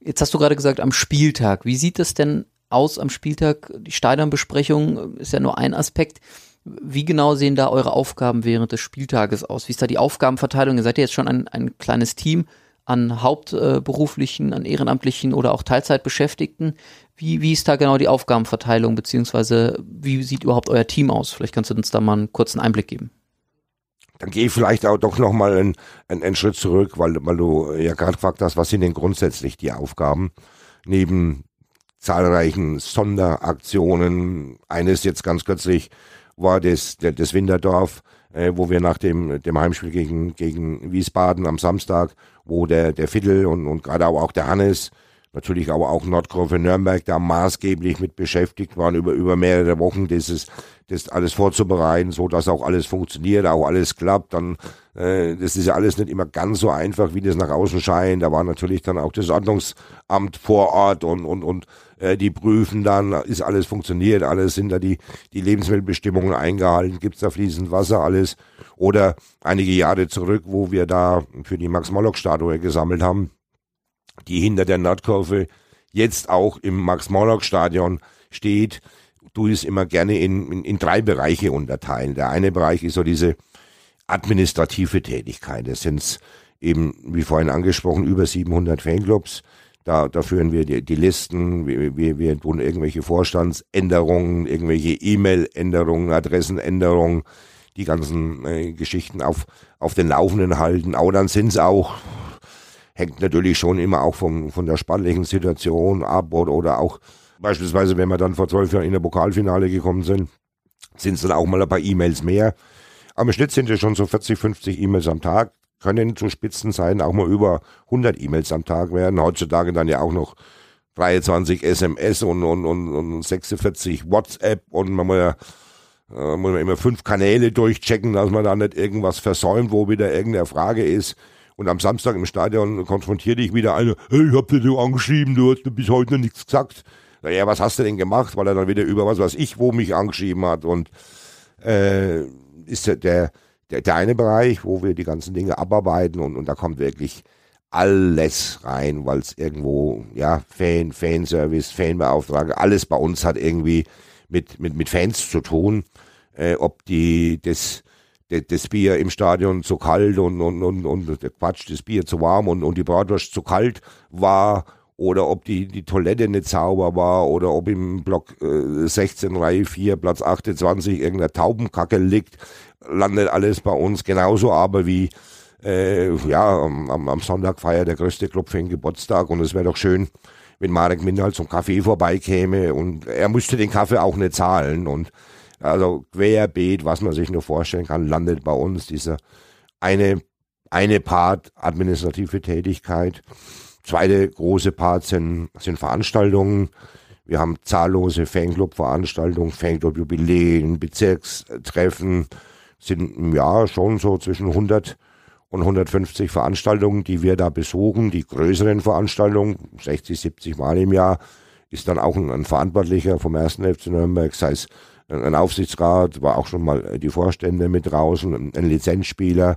Jetzt hast du gerade gesagt, am Spieltag. Wie sieht das denn aus am Spieltag? Die Stadionbesprechung ist ja nur ein Aspekt. Wie genau sehen da eure Aufgaben während des Spieltages aus? Wie ist da die Aufgabenverteilung? Ihr seid ja jetzt schon ein, ein kleines Team an hauptberuflichen, an ehrenamtlichen oder auch Teilzeitbeschäftigten. Wie, wie ist da genau die Aufgabenverteilung, beziehungsweise wie sieht überhaupt euer Team aus? Vielleicht kannst du uns da mal einen kurzen Einblick geben. Dann gehe ich vielleicht auch doch nochmal einen, einen, einen Schritt zurück, weil, weil du ja gerade gefragt hast, was sind denn grundsätzlich die Aufgaben neben zahlreichen Sonderaktionen. Eines jetzt ganz kürzlich war das, das Winterdorf, äh, wo wir nach dem, dem Heimspiel gegen, gegen Wiesbaden am Samstag wo der, der Fiddle und, und gerade auch der Hannes, natürlich aber auch Nordkurve Nürnberg da maßgeblich mit beschäftigt waren, über, über mehrere Wochen. Dieses, das alles vorzubereiten, so dass auch alles funktioniert, auch alles klappt. Dann, äh, das ist ja alles nicht immer ganz so einfach, wie das nach außen scheint. Da war natürlich dann auch das Ordnungsamt vor Ort und, und, und äh, die prüfen dann, ist alles funktioniert, alles sind da die, die Lebensmittelbestimmungen eingehalten, gibt's da fließend Wasser, alles. Oder einige Jahre zurück, wo wir da für die Max-Morlock-Statue gesammelt haben, die hinter der Nordkurve jetzt auch im Max-Morlock-Stadion steht, du es immer gerne in, in, in drei Bereiche unterteilen. Der eine Bereich ist so diese administrative Tätigkeit. Das sind eben, wie vorhin angesprochen, über 700 Fanclubs. Da, da führen wir die, die Listen, wir, wir, wir tun irgendwelche Vorstandsänderungen, irgendwelche E-Mail-Änderungen, Adressenänderungen, die ganzen äh, Geschichten auf, auf den Laufenden halten. Aber dann sind es auch, hängt natürlich schon immer auch vom, von der sportlichen Situation ab oder, oder auch beispielsweise, wenn wir dann vor zwölf Jahren in der Pokalfinale gekommen sind, sind es dann auch mal ein paar E-Mails mehr. Im Schnitt sind es schon so 40, 50 E-Mails am Tag, können zu Spitzenzeiten auch mal über 100 E-Mails am Tag werden. Heutzutage dann ja auch noch 23 SMS und, und, und, und 46 WhatsApp und man muss ja äh, muss man immer fünf Kanäle durchchecken, dass man da nicht irgendwas versäumt, wo wieder irgendeine Frage ist. Und am Samstag im Stadion konfrontiert dich wieder einer, hey, ich hab dir so angeschrieben, du hast bis heute noch nichts gesagt. Naja, was hast du denn gemacht? Weil er dann wieder über was was ich, wo mich angeschrieben hat. Und äh, ist der, der, der eine Bereich, wo wir die ganzen Dinge abarbeiten und, und da kommt wirklich alles rein, weil es irgendwo, ja, Fan, Fanservice, Fanbeauftragte, alles bei uns hat irgendwie mit, mit, mit Fans zu tun äh, ob die das, das, das Bier im Stadion zu kalt und, und, und, und Quatsch, das Bier zu warm und, und die Bratwurst zu kalt war oder ob die, die Toilette nicht sauber war oder ob im Block äh, 16 Reihe 4 Platz 28 irgendeine Taubenkacke liegt, landet alles bei uns. Genauso aber wie äh, ja, am, am Sonntag feiert der größte Club für den Geburtstag. Und es wäre doch schön, wenn Marek Mindal zum Kaffee vorbeikäme. Und er müsste den Kaffee auch nicht zahlen. Und also querbeet, was man sich nur vorstellen kann, landet bei uns diese eine, eine Part administrative Tätigkeit. Zweite große Part sind, sind Veranstaltungen. Wir haben zahllose Fanclub-Veranstaltungen, Fanclub-Jubiläen, Bezirkstreffen, sind im Jahr schon so zwischen 100 und 150 Veranstaltungen, die wir da besuchen, die größeren Veranstaltungen, 60, 70 Mal im Jahr, ist dann auch ein, ein Verantwortlicher vom ersten FC Nürnberg, sei es ein Aufsichtsrat, war auch schon mal die Vorstände mit draußen, ein Lizenzspieler.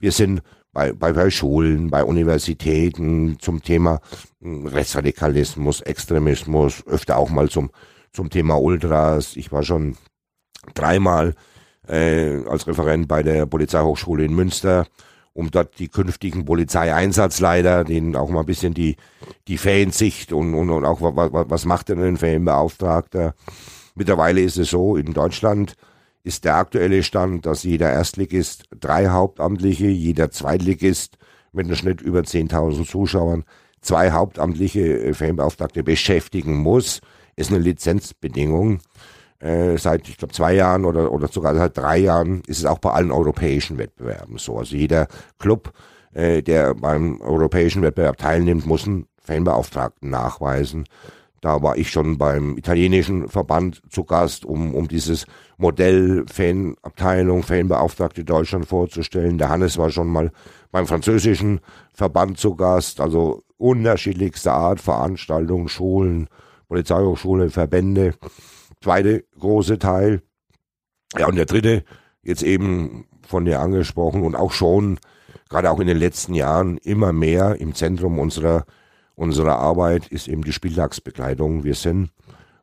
Wir sind bei, bei, Schulen, bei Universitäten zum Thema hm, Rechtsradikalismus, Extremismus, öfter auch mal zum, zum Thema Ultras. Ich war schon dreimal äh, als Referent bei der Polizeihochschule in Münster, um dort die künftigen Polizeieinsatzleiter, denen auch mal ein bisschen die, die Fansicht und, und, und auch was, was macht denn ein Fanbeauftragter. Mittlerweile ist es so, in Deutschland ist der aktuelle Stand, dass jeder Erstligist drei Hauptamtliche, jeder Zweitligist mit einem Schnitt über 10.000 Zuschauern zwei hauptamtliche Fanbeauftragte beschäftigen muss. Ist eine Lizenzbedingung. Äh, seit, ich glaube, zwei Jahren oder, oder sogar seit drei Jahren ist es auch bei allen europäischen Wettbewerben so. Also jeder Club, äh, der beim europäischen Wettbewerb teilnimmt, muss einen Fanbeauftragten nachweisen. Da war ich schon beim italienischen Verband zu Gast, um, um dieses Modell Fanabteilung, Fanbeauftragte Deutschland vorzustellen. Der Hannes war schon mal beim französischen Verband zu Gast. Also unterschiedlichste Art Veranstaltungen, Schulen, Polizeihochschule, Verbände zweite große Teil. Ja, und der dritte, jetzt eben von dir angesprochen und auch schon, gerade auch in den letzten Jahren, immer mehr im Zentrum unserer, unserer Arbeit ist eben die Spieltagsbekleidung. Wir sind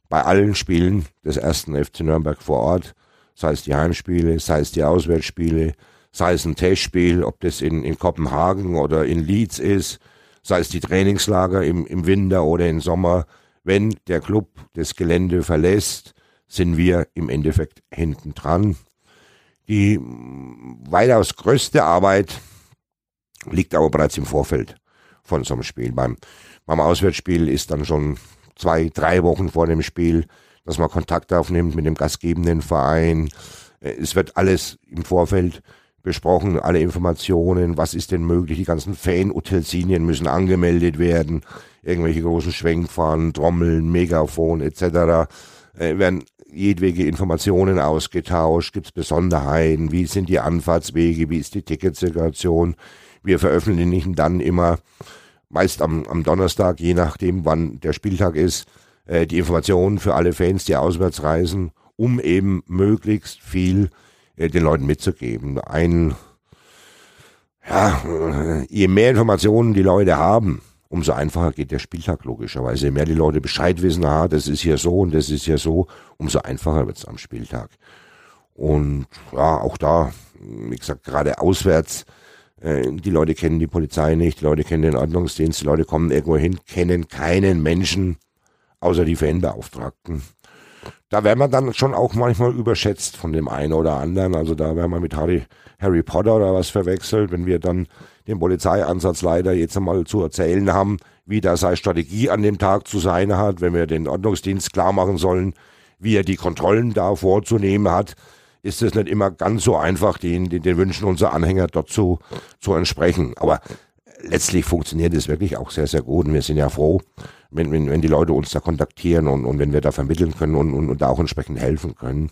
bei allen Spielen des ersten FC Nürnberg vor Ort, sei es die Heimspiele, sei es die Auswärtsspiele, sei es ein Testspiel, ob das in, in Kopenhagen oder in Leeds ist, sei es die Trainingslager im, im Winter oder im Sommer, wenn der Club das Gelände verlässt, sind wir im Endeffekt hinten dran. Die weitaus größte Arbeit liegt aber bereits im Vorfeld von so einem Spiel. Beim, beim Auswärtsspiel ist dann schon zwei, drei Wochen vor dem Spiel, dass man Kontakt aufnimmt mit dem gastgebenden Verein. Es wird alles im Vorfeld besprochen, alle Informationen, was ist denn möglich, die ganzen Fan-Utensilien müssen angemeldet werden, irgendwelche großen Schwenkfahnen, Trommeln, Megafon etc. Äh, werden jedwege Informationen ausgetauscht, gibt es Besonderheiten, wie sind die Anfahrtswege, wie ist die Ticketsituation. Wir veröffentlichen dann immer, meist am, am Donnerstag, je nachdem wann der Spieltag ist, äh, die Informationen für alle Fans, die auswärts reisen, um eben möglichst viel äh, den Leuten mitzugeben. Ein, ja, äh, je mehr Informationen die Leute haben, umso einfacher geht der Spieltag logischerweise. Je mehr die Leute Bescheid wissen, ah, das ist hier so und das ist hier so, umso einfacher wird es am Spieltag. Und ja, auch da, wie gesagt, gerade auswärts, äh, die Leute kennen die Polizei nicht, die Leute kennen den Ordnungsdienst, die Leute kommen irgendwo hin, kennen keinen Menschen außer die Fanbeauftragten da wäre man dann schon auch manchmal überschätzt von dem einen oder anderen. Also da wäre man mit Harry, Harry Potter oder was verwechselt, wenn wir dann den Polizeiansatzleiter jetzt einmal zu erzählen haben, wie da seine Strategie an dem Tag zu sein hat, wenn wir den Ordnungsdienst klar machen sollen, wie er die Kontrollen da vorzunehmen hat, ist es nicht immer ganz so einfach, den, den, den Wünschen unserer Anhänger dort zu, zu entsprechen. Aber letztlich funktioniert es wirklich auch sehr, sehr gut und wir sind ja froh, wenn, wenn, wenn die Leute uns da kontaktieren und, und wenn wir da vermitteln können und, und, und da auch entsprechend helfen können.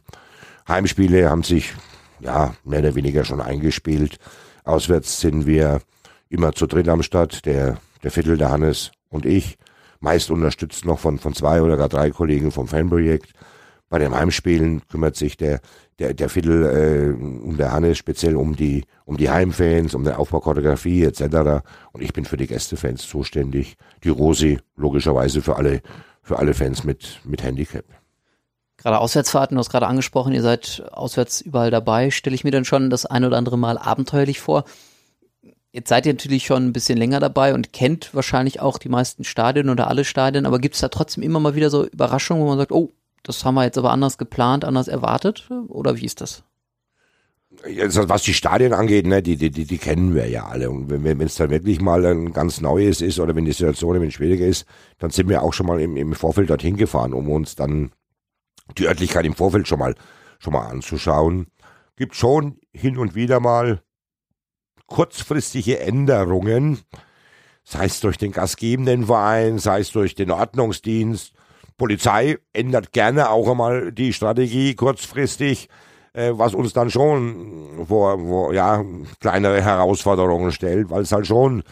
Heimspiele haben sich ja mehr oder weniger schon eingespielt. Auswärts sind wir immer zu dritt am Start, der, der Viertel, der Hannes und ich. Meist unterstützt noch von, von zwei oder gar drei Kollegen vom Fanprojekt. Bei den Heimspielen kümmert sich der, der, der Viertel äh, und der Hannes speziell um die, um die Heimfans, um die Aufbauchoreografie etc. Und ich bin für die Gästefans zuständig. Die Rosi logischerweise für alle, für alle Fans mit, mit Handicap. Gerade Auswärtsfahrten, du hast gerade angesprochen, ihr seid auswärts überall dabei. Stelle ich mir dann schon das ein oder andere Mal abenteuerlich vor. Jetzt seid ihr natürlich schon ein bisschen länger dabei und kennt wahrscheinlich auch die meisten Stadien oder alle Stadien, aber gibt es da trotzdem immer mal wieder so Überraschungen, wo man sagt, oh, das haben wir jetzt aber anders geplant, anders erwartet? Oder wie ist das? Also was die Stadien angeht, ne, die, die, die, die kennen wir ja alle. Und wenn es dann wirklich mal ein ganz neues ist oder wenn die Situation ein schwieriger ist, dann sind wir auch schon mal im, im Vorfeld dorthin gefahren, um uns dann die Örtlichkeit im Vorfeld schon mal, schon mal anzuschauen. Gibt schon hin und wieder mal kurzfristige Änderungen, sei es durch den gastgebenden Verein, sei es durch den Ordnungsdienst, Polizei ändert gerne auch einmal die Strategie kurzfristig. äh, was uns dann schon vor, vor ja, kleinere Herausforderungen stellt, weil es halt schon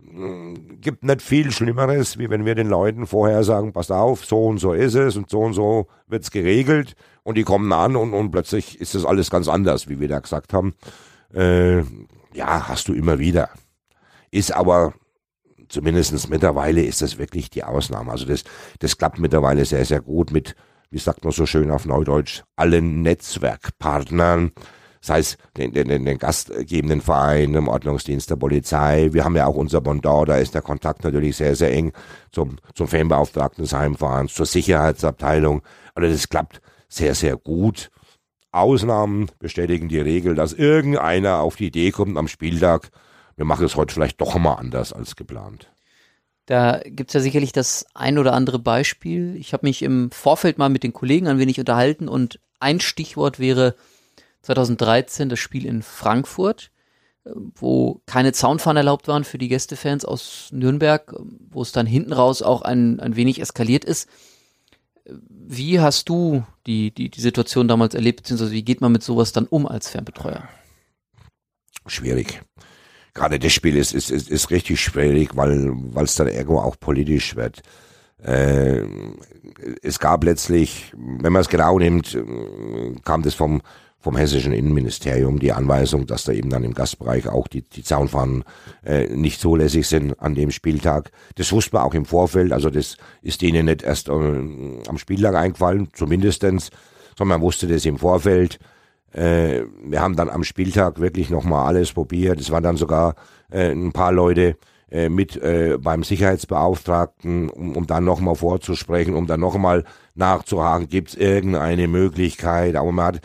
äh, gibt nicht viel Schlimmeres, wie wenn wir den Leuten vorher sagen, passt auf, so und so ist es und so und so wird's geregelt und die kommen an und, und plötzlich ist das alles ganz anders, wie wir da gesagt haben. Äh, ja, hast du immer wieder. Ist aber zumindestens mittlerweile ist das wirklich die Ausnahme. Also das, das klappt mittlerweile sehr, sehr gut mit, wie sagt man so schön auf Neudeutsch, allen Netzwerkpartnern, sei es den, den, den gastgebenden Verein, im Ordnungsdienst der Polizei. Wir haben ja auch unser Bondor, da ist der Kontakt natürlich sehr, sehr eng zum, zum Fanbeauftragten des Heimfahrens, zur Sicherheitsabteilung. Also das klappt sehr, sehr gut. Ausnahmen bestätigen die Regel, dass irgendeiner auf die Idee kommt am Spieltag, wir machen es heute vielleicht doch mal anders als geplant. Da gibt es ja sicherlich das ein oder andere Beispiel. Ich habe mich im Vorfeld mal mit den Kollegen ein wenig unterhalten und ein Stichwort wäre 2013 das Spiel in Frankfurt, wo keine Zaunfahren erlaubt waren für die Gästefans aus Nürnberg, wo es dann hinten raus auch ein, ein wenig eskaliert ist. Wie hast du die, die, die Situation damals erlebt, beziehungsweise wie geht man mit sowas dann um als Fernbetreuer? Schwierig gerade das Spiel ist, ist, ist, ist richtig schwierig, weil es dann irgendwo auch politisch wird. Äh, es gab letztlich, wenn man es genau nimmt, kam das vom vom hessischen Innenministerium die Anweisung, dass da eben dann im Gastbereich auch die, die Zaunfahnen äh, nicht zulässig sind an dem Spieltag. Das wusste man auch im Vorfeld, also das ist denen nicht erst äh, am Spieltag eingefallen, zumindestens, sondern man wusste das im Vorfeld. Äh, wir haben dann am Spieltag wirklich nochmal alles probiert. Es waren dann sogar äh, ein paar Leute äh, mit äh, beim Sicherheitsbeauftragten, um, um dann nochmal vorzusprechen, um dann nochmal nachzuhaken, gibt es irgendeine Möglichkeit. Aber man hat,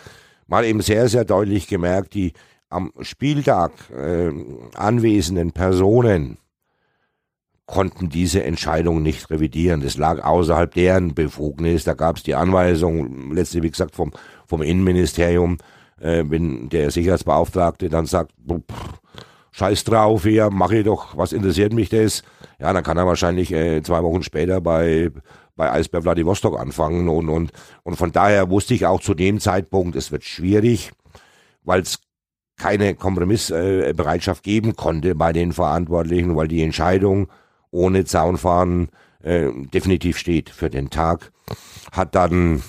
hat eben sehr, sehr deutlich gemerkt, die am Spieltag äh, anwesenden Personen konnten diese Entscheidung nicht revidieren. Das lag außerhalb deren Befugnis. Da gab es die Anweisung, letztlich wie gesagt vom, vom Innenministerium, äh, wenn der Sicherheitsbeauftragte dann sagt, pff, scheiß drauf hier, mach ich doch, was interessiert mich das? Ja, dann kann er wahrscheinlich äh, zwei Wochen später bei bei Eisbär Vladivostok anfangen und und und von daher wusste ich auch zu dem Zeitpunkt, es wird schwierig, weil es keine Kompromissbereitschaft äh, geben konnte bei den Verantwortlichen, weil die Entscheidung ohne Zaunfahren äh, definitiv steht für den Tag. Hat dann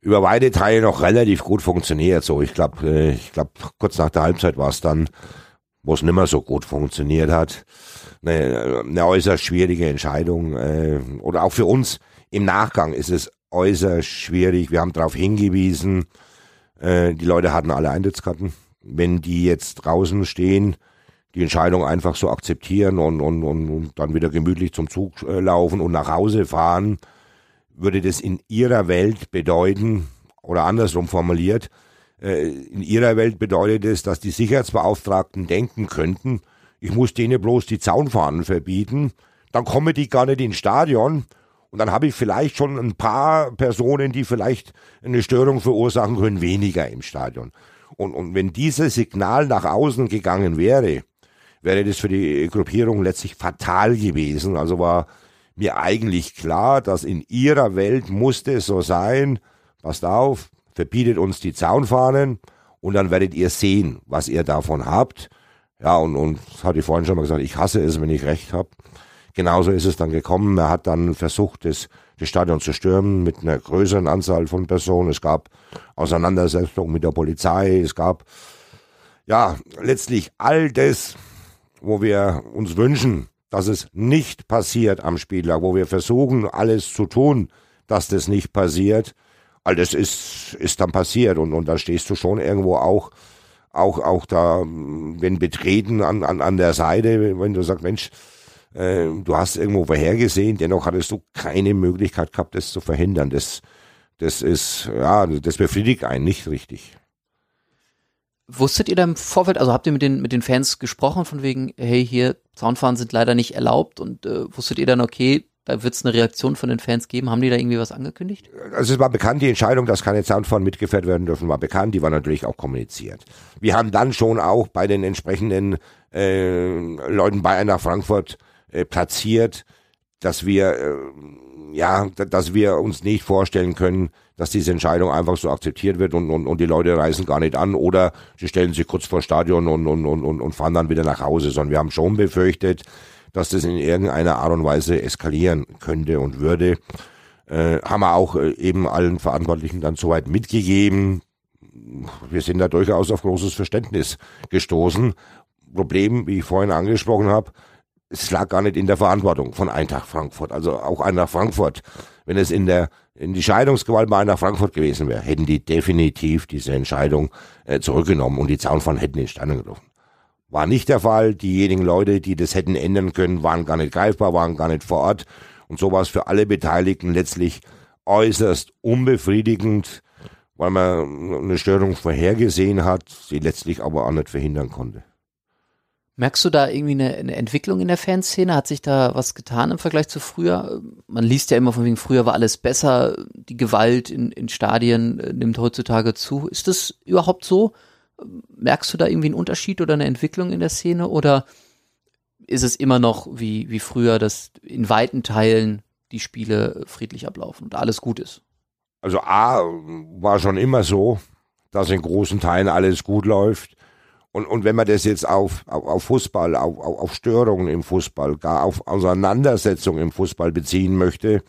über weite Teile noch relativ gut funktioniert. So, ich glaube, äh, ich glaube, kurz nach der Halbzeit war es dann, wo es nicht mehr so gut funktioniert hat. Eine, eine äußerst schwierige Entscheidung. Äh, oder auch für uns im Nachgang ist es äußerst schwierig. Wir haben darauf hingewiesen, äh, die Leute hatten alle Eintrittskarten. Wenn die jetzt draußen stehen, die Entscheidung einfach so akzeptieren und, und, und, und dann wieder gemütlich zum Zug laufen und nach Hause fahren, würde das in ihrer Welt bedeuten, oder andersrum formuliert, äh, in ihrer Welt bedeutet es, dass die Sicherheitsbeauftragten denken könnten, ich muss denen bloß die Zaunfahnen verbieten, dann kommen die gar nicht ins Stadion und dann habe ich vielleicht schon ein paar Personen, die vielleicht eine Störung verursachen können, weniger im Stadion. Und, und wenn dieses Signal nach außen gegangen wäre, wäre das für die Gruppierung letztlich fatal gewesen. Also war mir eigentlich klar, dass in ihrer Welt musste es so sein, passt auf, verbietet uns die Zaunfahnen und dann werdet ihr sehen, was ihr davon habt. Ja, und, und das hatte ich vorhin schon mal gesagt, ich hasse es, wenn ich recht habe. Genauso ist es dann gekommen. Er hat dann versucht, das, das Stadion zu stürmen mit einer größeren Anzahl von Personen. Es gab Auseinandersetzungen mit der Polizei. Es gab, ja, letztlich all das, wo wir uns wünschen, dass es nicht passiert am Spieltag, wo wir versuchen, alles zu tun, dass das nicht passiert. All das ist, ist dann passiert und, und da stehst du schon irgendwo auch, auch, auch da, wenn betreten an, an, an der Seite, wenn du sagst, Mensch, äh, du hast irgendwo vorhergesehen, dennoch hattest du keine Möglichkeit gehabt, das zu verhindern. Das, das ist, ja, das befriedigt einen nicht richtig. Wusstet ihr da im Vorfeld, also habt ihr mit den, mit den Fans gesprochen, von wegen, hey, hier, Zaunfahren sind leider nicht erlaubt und äh, wusstet ihr dann, okay, da wird es eine Reaktion von den Fans geben? Haben die da irgendwie was angekündigt? Also es war bekannt, die Entscheidung, dass keine Zaunfahren mitgeführt werden dürfen, war bekannt, die war natürlich auch kommuniziert. Wir haben dann schon auch bei den entsprechenden äh, Leuten bei einer Frankfurt äh, platziert, dass wir äh, ja, dass wir uns nicht vorstellen können, dass diese Entscheidung einfach so akzeptiert wird und, und, und die Leute reisen gar nicht an oder sie stellen sich kurz vor Stadion und, und, und, und fahren dann wieder nach Hause, sondern wir haben schon befürchtet, dass das in irgendeiner Art und Weise eskalieren könnte und würde. Äh, haben wir auch äh, eben allen Verantwortlichen dann soweit mitgegeben. Wir sind da durchaus auf großes Verständnis gestoßen. Problem, wie ich vorhin angesprochen habe, es lag gar nicht in der Verantwortung von Eintracht Frankfurt, also auch Eintracht Frankfurt. Wenn es in der in die Scheidungsgewalt bei Eintracht Frankfurt gewesen wäre, hätten die definitiv diese Entscheidung äh, zurückgenommen und die Zaunfahnen hätten in Steine getroffen. War nicht der Fall. Diejenigen Leute, die das hätten ändern können, waren gar nicht greifbar, waren gar nicht vor Ort. Und so war es für alle Beteiligten letztlich äußerst unbefriedigend, weil man eine Störung vorhergesehen hat, sie letztlich aber auch nicht verhindern konnte. Merkst du da irgendwie eine, eine, Entwicklung in der Fanszene? Hat sich da was getan im Vergleich zu früher? Man liest ja immer von wegen, früher war alles besser, die Gewalt in, in Stadien äh, nimmt heutzutage zu. Ist das überhaupt so? Merkst du da irgendwie einen Unterschied oder eine Entwicklung in der Szene oder ist es immer noch wie, wie früher, dass in weiten Teilen die Spiele friedlich ablaufen und alles gut ist? Also A war schon immer so, dass in großen Teilen alles gut läuft. Und, und wenn man das jetzt auf, auf, auf Fußball, auf, auf Störungen im Fußball, gar auf Auseinandersetzungen im Fußball beziehen möchte,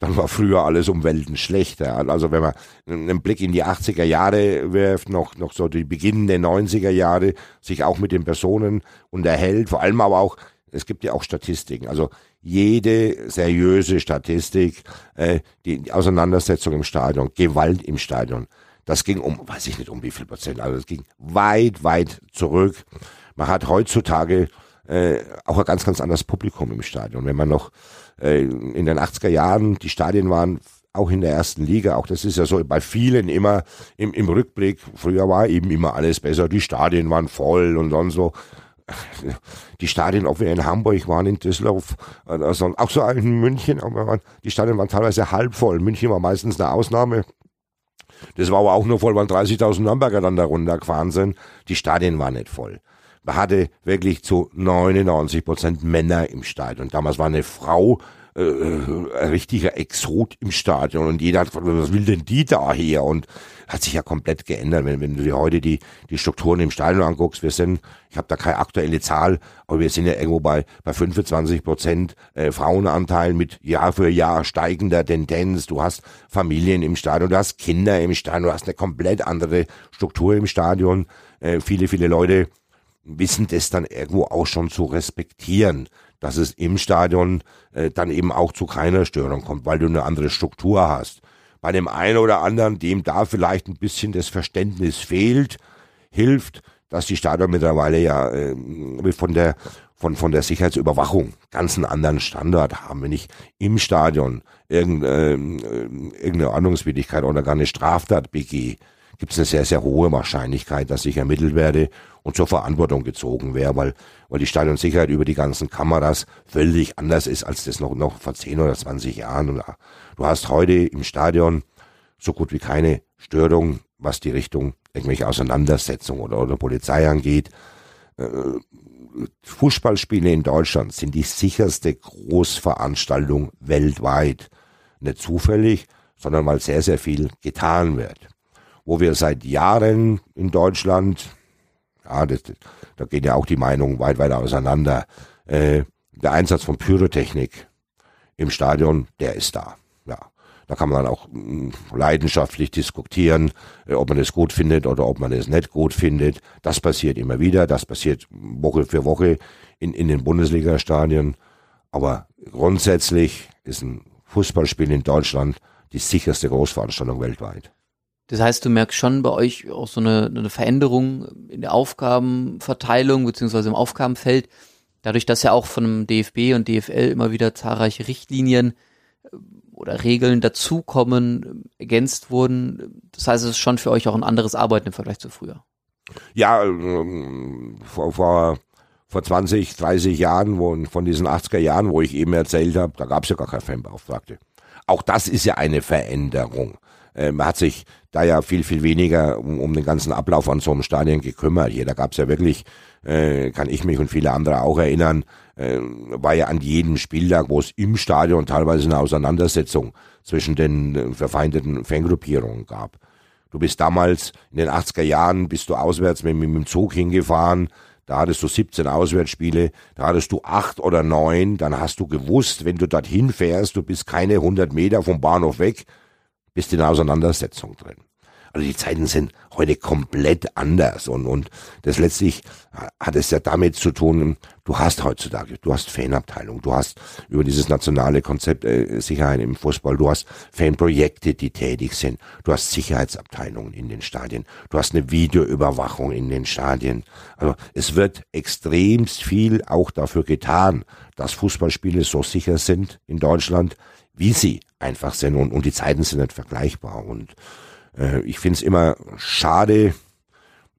dann war früher alles um Welten schlechter. Also wenn man einen Blick in die 80er Jahre wirft, noch, noch so die beginnenden 90er Jahre, sich auch mit den Personen unterhält, vor allem aber auch, es gibt ja auch Statistiken, also jede seriöse Statistik, äh, die Auseinandersetzung im Stadion, Gewalt im Stadion, das ging um, weiß ich nicht um wie viel Prozent, also es ging weit, weit zurück. Man hat heutzutage äh, auch ein ganz, ganz anderes Publikum im Stadion. Wenn man noch äh, in den 80er Jahren, die Stadien waren auch in der ersten Liga, auch das ist ja so bei vielen immer im, im Rückblick, früher war eben immer alles besser, die Stadien waren voll und dann so. Die Stadien, ob wir in Hamburg waren, in Düsseldorf, also auch so in München, die Stadien waren teilweise halb voll. München war meistens eine Ausnahme. Das war aber auch nur voll, weil 30.000 Nürnberger dann da runtergefahren sind. Die Stadien waren nicht voll. Man hatte wirklich zu 99 Prozent Männer im Stadion. Damals war eine Frau äh, ein richtiger Exot im Stadion und jeder hat gefragt, was will denn die da her? Und hat sich ja komplett geändert. Wenn, wenn du dir heute die, die Strukturen im Stadion anguckst, wir sind, ich habe da keine aktuelle Zahl, aber wir sind ja irgendwo bei, bei 25 Prozent äh, Frauenanteil mit Jahr für Jahr steigender Tendenz. Du hast Familien im Stadion, du hast Kinder im Stadion, du hast eine komplett andere Struktur im Stadion. Äh, viele, viele Leute wissen das dann irgendwo auch schon zu respektieren dass es im Stadion äh, dann eben auch zu keiner Störung kommt, weil du eine andere Struktur hast bei dem einen oder anderen, dem da vielleicht ein bisschen das Verständnis fehlt, hilft, dass die Stadion mittlerweile ja äh, von der von von der Sicherheitsüberwachung ganz einen anderen Standard haben. Wenn ich im Stadion irgendeine, äh, irgendeine Ordnungswidrigkeit oder gar eine Straftat begehe, gibt es eine sehr, sehr hohe Wahrscheinlichkeit, dass ich ermittelt werde und zur Verantwortung gezogen wäre, weil, weil die Stadionsicherheit über die ganzen Kameras völlig anders ist, als das noch, noch vor 10 oder 20 Jahren. Und du hast heute im Stadion so gut wie keine Störung, was die Richtung irgendwelche Auseinandersetzungen oder, oder Polizei angeht. Äh, Fußballspiele in Deutschland sind die sicherste Großveranstaltung weltweit. Nicht zufällig, sondern weil sehr, sehr viel getan wird. Wo wir seit Jahren in Deutschland ja, das, da gehen ja auch die Meinungen weit weiter auseinander. Äh, der Einsatz von Pyrotechnik im Stadion, der ist da. Ja, da kann man auch mh, mm, leidenschaftlich diskutieren, äh, ob man es gut findet oder ob man es nicht gut findet. Das passiert immer wieder. Das passiert Woche für Woche in, in den Bundesliga-Stadien. Aber grundsätzlich ist ein Fußballspiel in Deutschland die sicherste Großveranstaltung weltweit. Das heißt, du merkst schon bei euch auch so eine, eine Veränderung in der Aufgabenverteilung beziehungsweise im Aufgabenfeld, dadurch, dass ja auch von dem DFB und DFL immer wieder zahlreiche Richtlinien äh, oder Regeln dazukommen, ergänzt wurden. Das heißt, es ist schon für euch auch ein anderes Arbeiten im Vergleich zu früher. Ja, ähm, vor, vor, vor 20, 30 Jahren, wo, von diesen 80er Jahren, wo ich eben erzählt habe, da gab es ja gar keine Fanbeauftragte. Auch das ist ja eine Veränderung. Äh, man hat sich da ja viel, viel weniger um, um den ganzen Ablauf an so einem Stadion gekümmert. Hier, da gab's ja wirklich, äh, kann ich mich und viele andere auch erinnern, äh, war ja an jedem Spieltag, wo es im Stadion teilweise eine Auseinandersetzung zwischen den äh, verfeindeten Fangruppierungen gab. Du bist damals in den 80er Jahren, bist du auswärts mit, mit dem Zug hingefahren, da hattest du 17 Auswärtsspiele, da hattest du acht oder neun, dann hast du gewusst, wenn du dorthin fährst, du bist keine 100 Meter vom Bahnhof weg, bist in Auseinandersetzung drin. Also die Zeiten sind heute komplett anders und, und das letztlich hat es ja damit zu tun, du hast heutzutage, du hast Fanabteilung, du hast über dieses nationale Konzept äh, Sicherheit im Fußball, du hast Fanprojekte, die tätig sind, du hast Sicherheitsabteilungen in den Stadien, du hast eine Videoüberwachung in den Stadien. Also es wird extremst viel auch dafür getan, dass Fußballspiele so sicher sind in Deutschland, wie sie einfach sind und, und die Zeiten sind nicht vergleichbar und äh, ich finde es immer schade,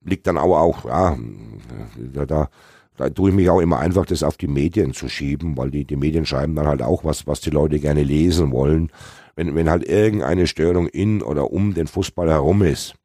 liegt dann aber auch, ja, da, da, da tue ich mich auch immer einfach, das auf die Medien zu schieben, weil die, die Medien schreiben dann halt auch was, was die Leute gerne lesen wollen. Wenn, wenn halt irgendeine Störung in oder um den Fußball herum ist,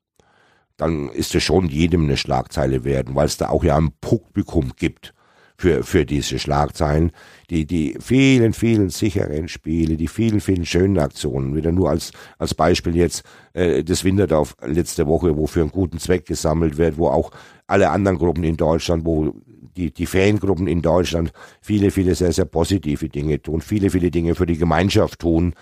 dann ist es schon jedem eine Schlagzeile werden, weil es da auch ja ein Publikum gibt für, für diese Schlagzeilen. Die, die vielen, vielen sicheren Spiele, die vielen, vielen schönen Aktionen. Wieder nur als, als Beispiel jetzt äh, das Winterdorf letzte Woche, wo für einen guten Zweck gesammelt wird, wo auch alle anderen Gruppen in Deutschland, wo die, die Fangruppen in Deutschland viele, viele sehr, sehr positive Dinge tun, viele, viele Dinge für die Gemeinschaft tun.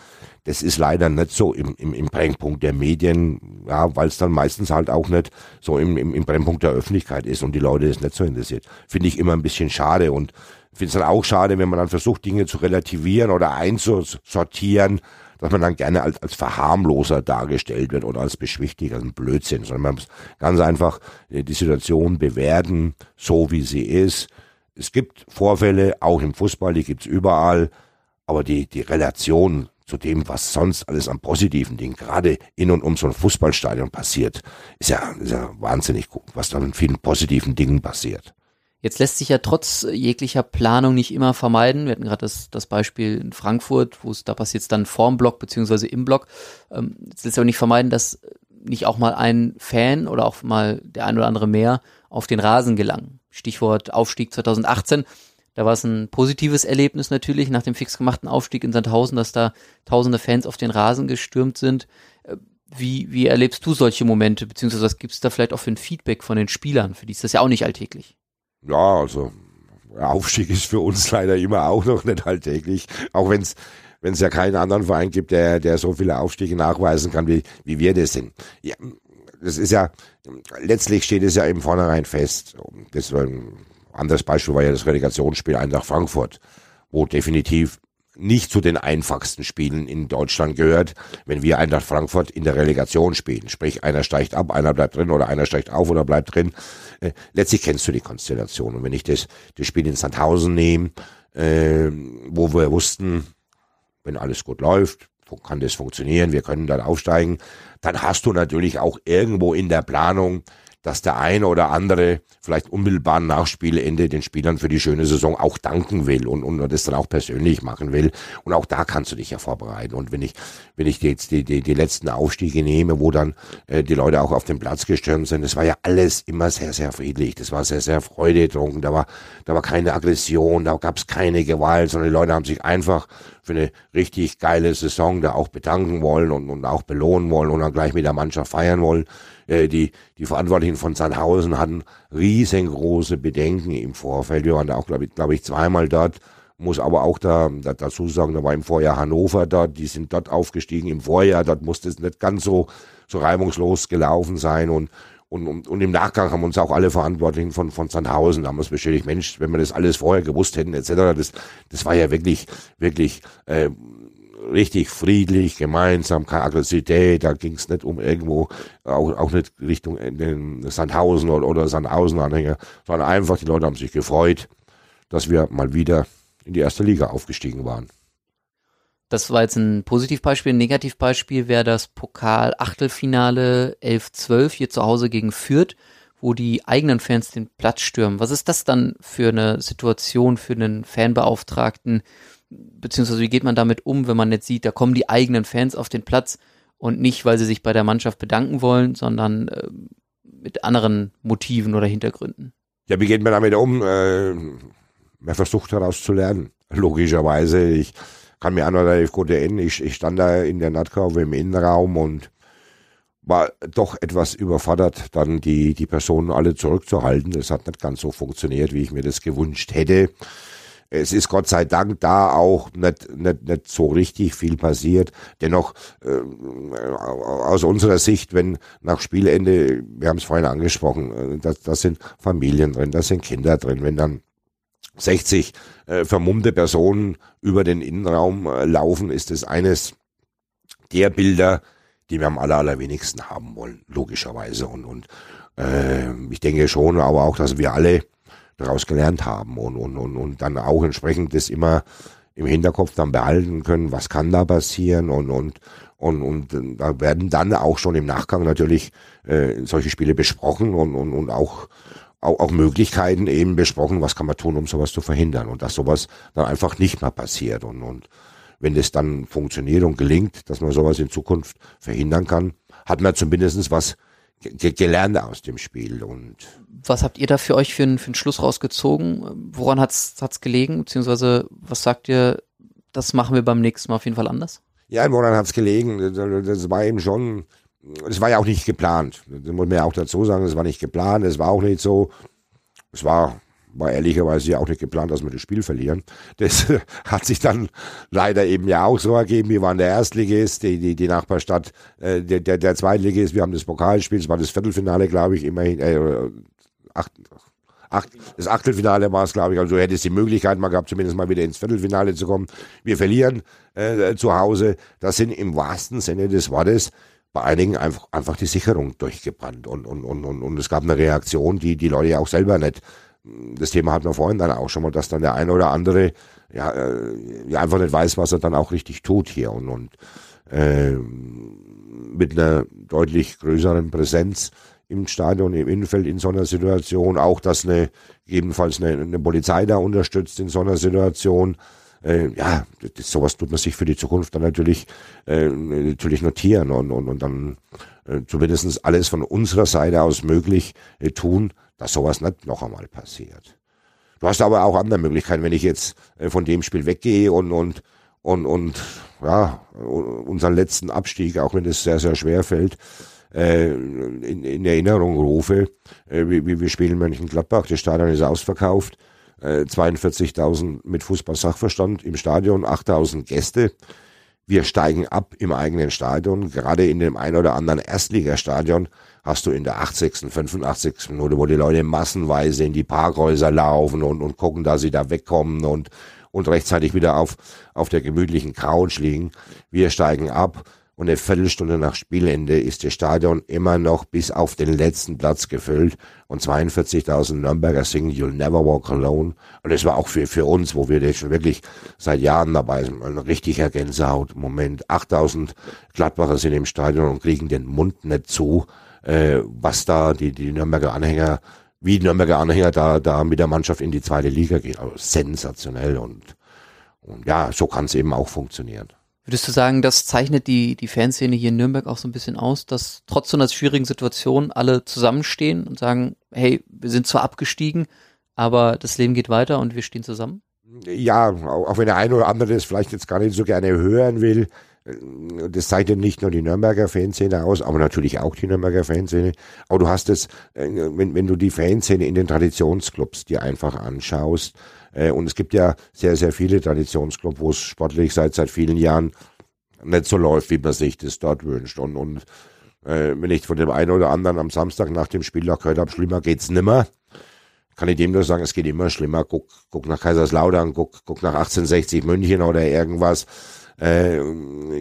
Das ist leider nicht so im, im, im Brennpunkt der Medien, ja, weil es dann meistens halt auch nicht so im, im, im Brennpunkt der Öffentlichkeit ist und die Leute es nicht so interessiert. Finde ich immer ein bisschen schade und finde es dann auch schade, wenn man dann versucht, Dinge zu relativieren oder einzusortieren, dass man dann gerne als, als Verharmloser dargestellt wird oder als Beschwichtiger, ein Blödsinn, sondern man muss ganz einfach äh, die Situation bewerten, so wie sie ist. Es gibt Vorfälle, auch im Fußball, die gibt's überall, aber die, die Relation zu dem, was sonst alles an positiven Dingen gerade in und um so ein Fußballstadion passiert, ist ja, ist ja wahnsinnig gut, was da an vielen positiven Dingen passiert. Jetzt lässt sich ja trotz jeglicher Planung nicht immer vermeiden. Wir hatten gerade das, das Beispiel in Frankfurt, wo es da passiert es dann vorm Block beziehungsweise im Block. Ähm, jetzt lässt sich aber nicht vermeiden, dass nicht auch mal ein Fan oder auch mal der ein oder andere mehr auf den Rasen gelangen. Stichwort Aufstieg 2018. Da war es ein positives Erlebnis natürlich nach dem fix gemachten Aufstieg in Sandhausen, dass da tausende Fans auf den Rasen gestürmt sind. Äh, wie, wie erlebst du solche Momente, beziehungsweise was gibt es da vielleicht auch für ein Feedback von den Spielern? Für die ist das ja auch nicht alltäglich. Ja, also Aufstieg ist für uns *laughs* leider immer auch noch nicht alltäglich, auch wenn es wenn es ja keinen anderen Verein gibt, der, der so viele Aufstiege nachweisen kann, wie, wie wir das sind. Ja, das ist ja, letztlich steht es ja im Vornherein fest. Das war ein anderes Beispiel war ja das Relegationsspiel Eintracht Frankfurt, wo definitiv nicht zu den einfachsten Spielen in Deutschland gehört, wenn wir Eintracht Frankfurt in der Relegation spielen. Sprich, einer steigt ab, einer bleibt drin oder einer steigt auf oder bleibt drin. Äh, letztlich kennst du die Konstellation. Und wenn ich das, das Spiel in Sandhausen nehme, äh, wo wir wussten, wenn alles gut läuft, kann das funktionieren, wir können dann aufsteigen, dann hast du natürlich auch irgendwo in der Planung dass der eine oder andere vielleicht unmittelbar nach Spielende den Spielern für die schöne Saison auch danken will und, und das dann auch persönlich machen will. Und auch da kannst du dich ja vorbereiten. Und wenn ich, wenn ich jetzt die, die, die letzten Aufstiege nehme, wo dann äh, die Leute auch auf den Platz gestürmt sind, das war ja alles immer sehr, sehr friedlich. Das war sehr, sehr freudetrunken. Da war, da war keine Aggression, da gab es keine Gewalt, sondern die Leute haben sich einfach für eine richtig geile Saison da auch bedanken wollen und, und auch belohnen wollen und dann gleich mit der Mannschaft feiern wollen. Äh, die, die Verantwortlichen von Sandhausen hatten riesengroße Bedenken im Vorfeld. Wir waren da auch, glaube ich, glaub ich, zweimal dort. Muss aber auch da, da, dazu sagen, da war im Vorjahr Hannover dort, die sind dort aufgestiegen im Vorjahr, dort musste es nicht ganz so, so reibungslos gelaufen sein und, und, und, und im Nachgang haben uns auch alle Verantwortlichen von, von Sandhausen haben uns beschädigt, Mensch, wenn wir das alles vorher gewusst hätten, etc., das, das war ja wirklich, wirklich äh, richtig friedlich, gemeinsam, keine Aggressivität, da ging es nicht um irgendwo, auch, auch nicht Richtung den Sandhausen oder, oder Sandhausen-Anhänger, sondern einfach, die Leute haben sich gefreut, dass wir mal wieder in die erste Liga aufgestiegen waren. Das war jetzt ein Positivbeispiel. Ein Negativbeispiel wäre das Pokal-Achtelfinale 11-12 hier zu Hause gegen Fürth, wo die eigenen Fans den Platz stürmen. Was ist das dann für eine Situation für einen Fanbeauftragten, beziehungsweise wie geht man damit um, wenn man jetzt sieht, da kommen die eigenen Fans auf den Platz und nicht, weil sie sich bei der Mannschaft bedanken wollen, sondern äh, mit anderen Motiven oder Hintergründen. Ja, wie geht man damit um? Äh, man versucht daraus zu lernen. Logischerweise, ich kann mir noch relativ gut erinnern, ich, ich stand da in der Nahtkurve im Innenraum und war doch etwas überfordert, dann die, die Personen alle zurückzuhalten. Das hat nicht ganz so funktioniert, wie ich mir das gewünscht hätte. Es ist Gott sei Dank da auch nicht, nicht, nicht so richtig viel passiert. Dennoch, äh, aus unserer Sicht, wenn nach Spielende, wir haben es vorhin angesprochen, äh, da, da sind Familien drin, da sind Kinder drin, wenn dann 60 äh, vermummte Personen über den Innenraum äh, laufen, ist es eines der Bilder, die wir am aller, allerwenigsten haben wollen, logischerweise. Und, und äh, ich denke schon, aber auch, dass wir alle daraus gelernt haben und, und, und, und dann auch entsprechend das immer im Hinterkopf dann behalten können, was kann da passieren und, und, und, und da werden dann auch schon im Nachgang natürlich äh, solche Spiele besprochen und, und, und auch, auch, auch Möglichkeiten eben besprochen, was kann man tun, um sowas zu verhindern und dass sowas dann einfach nicht mehr passiert und, und wenn das dann funktioniert und gelingt, dass man sowas in Zukunft verhindern kann, hat man zumindest was gelernt aus dem Spiel. Und was habt ihr da für euch für einen, für einen Schluss rausgezogen? Woran hat's hat's gelegen? Beziehungsweise was sagt ihr, das machen wir beim nächsten Mal auf jeden Fall anders? Ja, woran hat's gelegen? Das war eben schon, es war ja auch nicht geplant. Das muss man ja auch dazu sagen, es war nicht geplant, es war auch nicht so, es war war ehrlicherweise ja auch nicht geplant, dass wir das Spiel verlieren. Das *laughs* hat sich dann leider eben ja auch so ergeben. Wir waren der Erstligist, die, die, die Nachbarstadt, äh, der, der, der Zweitligist, wir haben das Pokalspiel, es war das Viertelfinale, glaube ich, immerhin, äh, acht, acht, das Achtelfinale war es, glaube ich. Also hätte es die Möglichkeit mal gehabt, zumindest mal wieder ins Viertelfinale zu kommen. Wir verlieren äh, zu Hause. Das sind im wahrsten Sinne des Wortes bei einigen einfach, einfach die Sicherung durchgebrannt. Und, und, und, und, und es gab eine Reaktion, die die Leute ja auch selber nicht das Thema hatten wir vorhin dann auch schon mal, dass dann der eine oder andere ja, äh, ja einfach nicht weiß, was er dann auch richtig tut hier und, und äh, mit einer deutlich größeren Präsenz im Stadion, im Innenfeld in so einer Situation, auch dass eine gegebenenfalls eine, eine Polizei da unterstützt in so einer Situation. Äh, ja, das, sowas tut man sich für die Zukunft dann natürlich äh, natürlich notieren und, und, und dann äh, zumindest alles von unserer Seite aus möglich äh, tun, dass sowas nicht noch einmal passiert. Du hast aber auch andere Möglichkeiten, wenn ich jetzt äh, von dem Spiel weggehe und, und, und, und ja, unseren letzten Abstieg, auch wenn es sehr, sehr schwer fällt, äh, in, in Erinnerung rufe, äh, wie, wie wir spielen Mönchengladbach, das Stadion ist ausverkauft, äh, 42.000 mit Fußball-Sachverstand im Stadion, 8.000 Gäste. Wir steigen ab im eigenen Stadion, gerade in dem ein oder anderen Erstligastadion hast du in der 80., 85. Minute, wo die Leute massenweise in die Parkhäuser laufen und, und gucken, dass sie da wegkommen und, und rechtzeitig wieder auf, auf der gemütlichen Couch liegen. Wir steigen ab und eine Viertelstunde nach Spielende ist das Stadion immer noch bis auf den letzten Platz gefüllt und 42.000 Nürnberger singen You'll Never Walk Alone. Und das war auch für, für uns, wo wir das schon wirklich seit Jahren dabei sind, ein richtiger Gänsehaut-Moment. 8.000 Gladbacher sind im Stadion und kriegen den Mund nicht zu äh, was da die, die Nürnberger Anhänger, wie die Nürnberger Anhänger da, da mit der Mannschaft in die zweite Liga gehen. Also sensationell und, und ja, so kann es eben auch funktionieren. Würdest du sagen, das zeichnet die, die Fanszene hier in Nürnberg auch so ein bisschen aus, dass trotz so einer schwierigen Situation alle zusammenstehen und sagen, hey, wir sind zwar abgestiegen, aber das Leben geht weiter und wir stehen zusammen? Ja, auch wenn der eine oder andere das vielleicht jetzt gar nicht so gerne hören will, das zeichnet nicht nur die Nürnberger Fanszene aus, aber natürlich auch die Nürnberger Fanszene. Aber du hast es, äh, wenn, wenn du die Fanszene in den Traditionsclubs dir einfach anschaust, äh, und es gibt ja sehr, sehr viele Traditionsclubs, wo es sportlich seit, seit vielen Jahren nicht so läuft, wie man sich das dort wünscht. Und, und äh, wenn ich von dem einen oder anderen am Samstag nach dem Spieltag gehört habe, schlimmer geht's nimmer, kann ich dem nur sagen, es geht immer schlimmer. Guck, guck nach Kaiserslautern, guck, guck nach 1860 München oder irgendwas äh,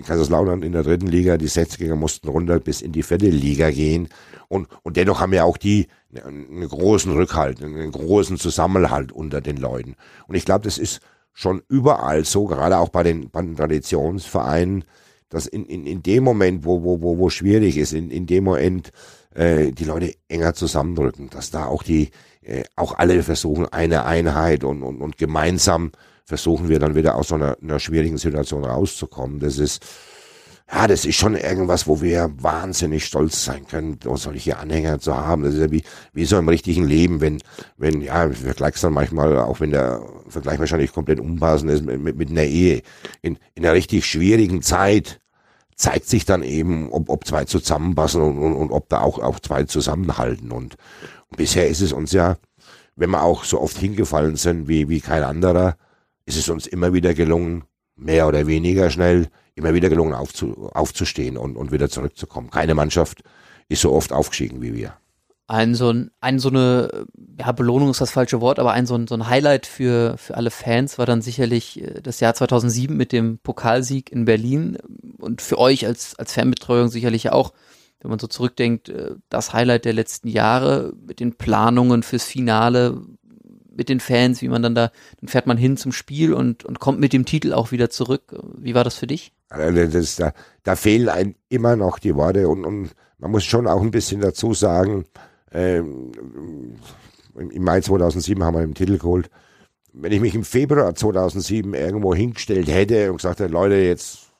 Kaiserslautern in der dritten Liga, die 60er mussten runter bis in die vierte Liga gehen. Und, und dennoch haben ja auch die einen großen Rückhalt, einen großen Zusammenhalt unter den Leuten. Und ich glaube, das ist schon überall so, gerade auch bei den, bei den Traditionsvereinen, dass in, in, in dem Moment, wo, wo, wo, wo schwierig ist, in, in dem Moment äh, die Leute enger zusammendrücken, dass da auch die, äh, auch alle versuchen, eine Einheit und, und, und gemeinsam versuchen wir dann wieder aus so einer, einer schwierigen Situation rauszukommen. Das ist, ja, das ist schon irgendwas, wo wir wahnsinnig stolz sein können, solche Anhänger zu haben. Das ist ja wie, wie so im richtigen Leben, wenn, wenn, ja, vergleichst dann manchmal, auch wenn der Vergleich wahrscheinlich komplett unpassend ist, mit, mit, mit einer Ehe. In, in einer richtig schwierigen Zeit zeigt sich dann eben, ob, ob zwei zusammenpassen und, und, und ob da auch, auch zwei zusammenhalten. Und, und bisher ist es uns ja, wenn wir auch so oft hingefallen sind wie, wie kein anderer, ist es uns immer wieder gelungen, mehr oder weniger schnell immer wieder gelungen aufzu, aufzustehen und, und wieder zurückzukommen. Keine Mannschaft ist so oft aufgestiegen wie wir. Ein so, ein, ein so eine, ja, Belohnung ist das falsche Wort, aber ein so ein, so ein Highlight für, für alle Fans war dann sicherlich äh, das Jahr 2007 mit dem Pokalsieg in Berlin und für euch als, als Fanbetreuung sicherlich auch, wenn man so zurückdenkt, äh, das Highlight der letzten Jahre mit den Planungen fürs Finale, mit den Fans, wie man dann da, dann fährt man hin zum Spiel und, und kommt mit dem Titel auch wieder zurück. Wie war das für dich? Das, da, da fehlen einem immer noch die Worte und, und man muss schon auch ein bisschen dazu sagen, ähm, im Mai 2007 haben wir den Titel geholt. Wenn ich mich im Februar 2007 irgendwo hingestellt hätte und gesagt hätte, Leute, jetzt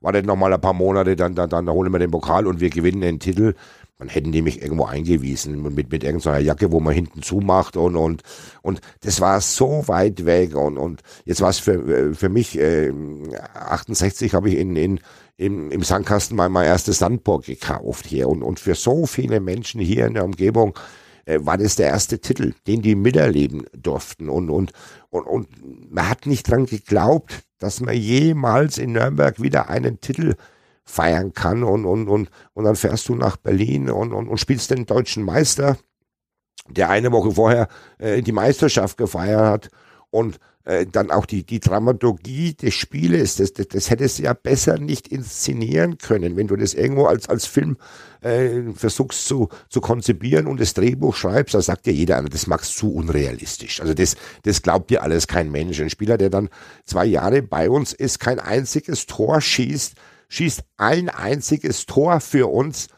wartet noch mal ein paar Monate, dann, dann, dann holen wir den Pokal und wir gewinnen den Titel, man hätten die mich irgendwo eingewiesen mit, mit irgendeiner Jacke, wo man hinten zumacht und, und, und das war so weit weg und, und jetzt war es für, für mich, äh, 68 habe ich in, in, im, im Sandkasten mal mein erstes Sandburg gekauft hier und, und für so viele Menschen hier in der Umgebung äh, war das der erste Titel, den die miterleben durften und, und, und, und man hat nicht dran geglaubt, dass man jemals in Nürnberg wieder einen Titel feiern kann und, und, und, und dann fährst du nach Berlin und, und, und spielst den deutschen Meister, der eine Woche vorher äh, die Meisterschaft gefeiert hat und äh, dann auch die, die Dramaturgie des Spieles, das, das, das hättest du ja besser nicht inszenieren können, wenn du das irgendwo als, als Film äh, versuchst zu, zu konzipieren und das Drehbuch schreibst, da sagt ja jeder, das magst zu unrealistisch. Also das, das glaubt dir alles kein Mensch. Ein Spieler, der dann zwei Jahre bei uns ist, kein einziges Tor schießt, schießt ein einziges Tor für uns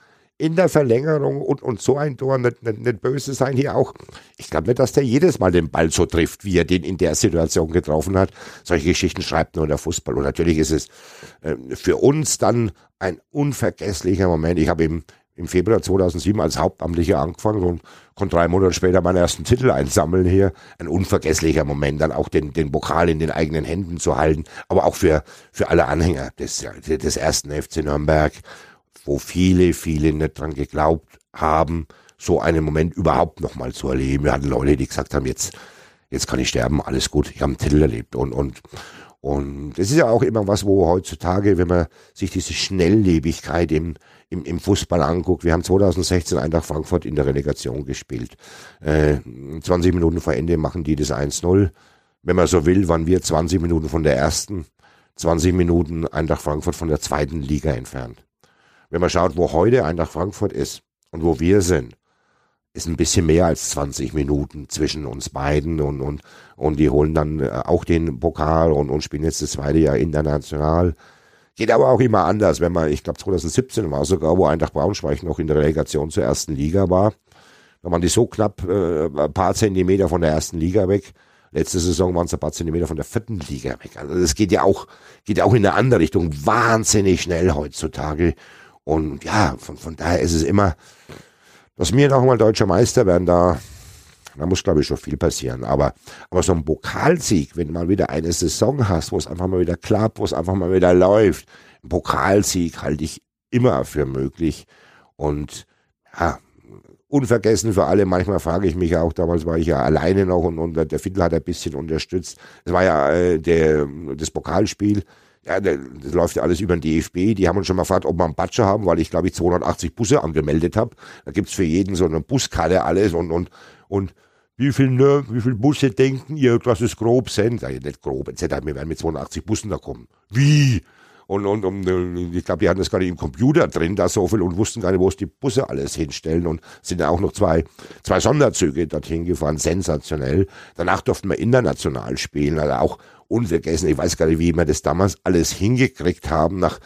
in der Verlängerung und, und so ein Tor, nicht, nicht, nicht böse sein hier auch. Ich glaube nicht, dass der jedes Mal den Ball so trifft, wie er den in der Situation getroffen hat. Solche Geschichten schreibt nur der Fußball. Und natürlich ist es äh, für uns dann ein unvergesslicher Moment. Ich habe eben im Februar 2007 als Hauptamtlicher angefangen und konnte drei Monate später meinen ersten Titel einsammeln hier. Ein unvergesslicher Moment, dann auch den, den Pokal in den eigenen Händen zu halten, aber auch für, für alle Anhänger des, des ersten FC Nürnberg, wo viele, viele nicht dran geglaubt haben, so einen Moment überhaupt nochmal zu erleben. Wir hatten Leute, die gesagt haben, jetzt, jetzt kann ich sterben, alles gut, ich habe einen Titel erlebt und, und, und es ist ja auch immer was, wo heutzutage, wenn man sich diese Schnelllebigkeit im, im, im Fußball anguckt, wir haben 2016 Eintracht Frankfurt in der Relegation gespielt. Äh, 20 Minuten vor Ende machen die das 1-0. Wenn man so will, waren wir 20 Minuten von der ersten, 20 Minuten Eintracht Frankfurt von der zweiten Liga entfernt. Wenn man schaut, wo heute Eintracht Frankfurt ist und wo wir sind, ist ein bisschen mehr als 20 Minuten zwischen uns beiden und, und, und die holen dann äh, auch den Pokal und, und spielen jetzt das zweite Jahr international. Geht aber auch immer anders, wenn man, ich glaube 2017 war sogar, wo Eintracht Braunschweig noch in der Relegation zur ersten Liga war. Da waren die so knapp äh, ein paar Zentimeter von der ersten Liga weg. Letzte Saison waren es ein paar Zentimeter von der vierten Liga weg. Also das geht ja auch, geht auch in eine andere Richtung. Wahnsinnig schnell heutzutage. Und ja, von, von daher ist es immer, dass wir noch mal deutscher Meister werden, da, da muss, glaube ich, schon viel passieren. Aber, aber so ein Pokalsieg, wenn du mal wieder eine Saison hast, wo es einfach mal wieder klappt, wo es einfach mal wieder läuft, ein Pokalsieg halte ich immer für möglich. Und ja, unvergessen für alle. Manchmal frage ich mich auch, damals war ich ja alleine noch und, und der Fiddler hat ein bisschen unterstützt. Es war ja äh, der, das Pokalspiel ja, das läuft ja alles über den DFB. Die haben uns schon mal gefragt, ob wir einen Batscher haben, weil ich glaube ich 280 Busse angemeldet habe. Da gibt's für jeden so eine Buskarte alles und, und, und wie viel, ne, wie viel Busse denken ihr, dass es grob sind? Ja, nicht grob, etc. Wir werden mit 280 Bussen da kommen. Wie? Und, und, und ich glaube, die hatten das gar nicht im Computer drin, da so viel und wussten gar nicht, wo es die Busse alles hinstellen und sind ja auch noch zwei, zwei Sonderzüge dorthin gefahren, sensationell. Danach durften wir international spielen, also auch unvergessen. Ich weiß gar nicht, wie wir das damals alles hingekriegt haben. Nach,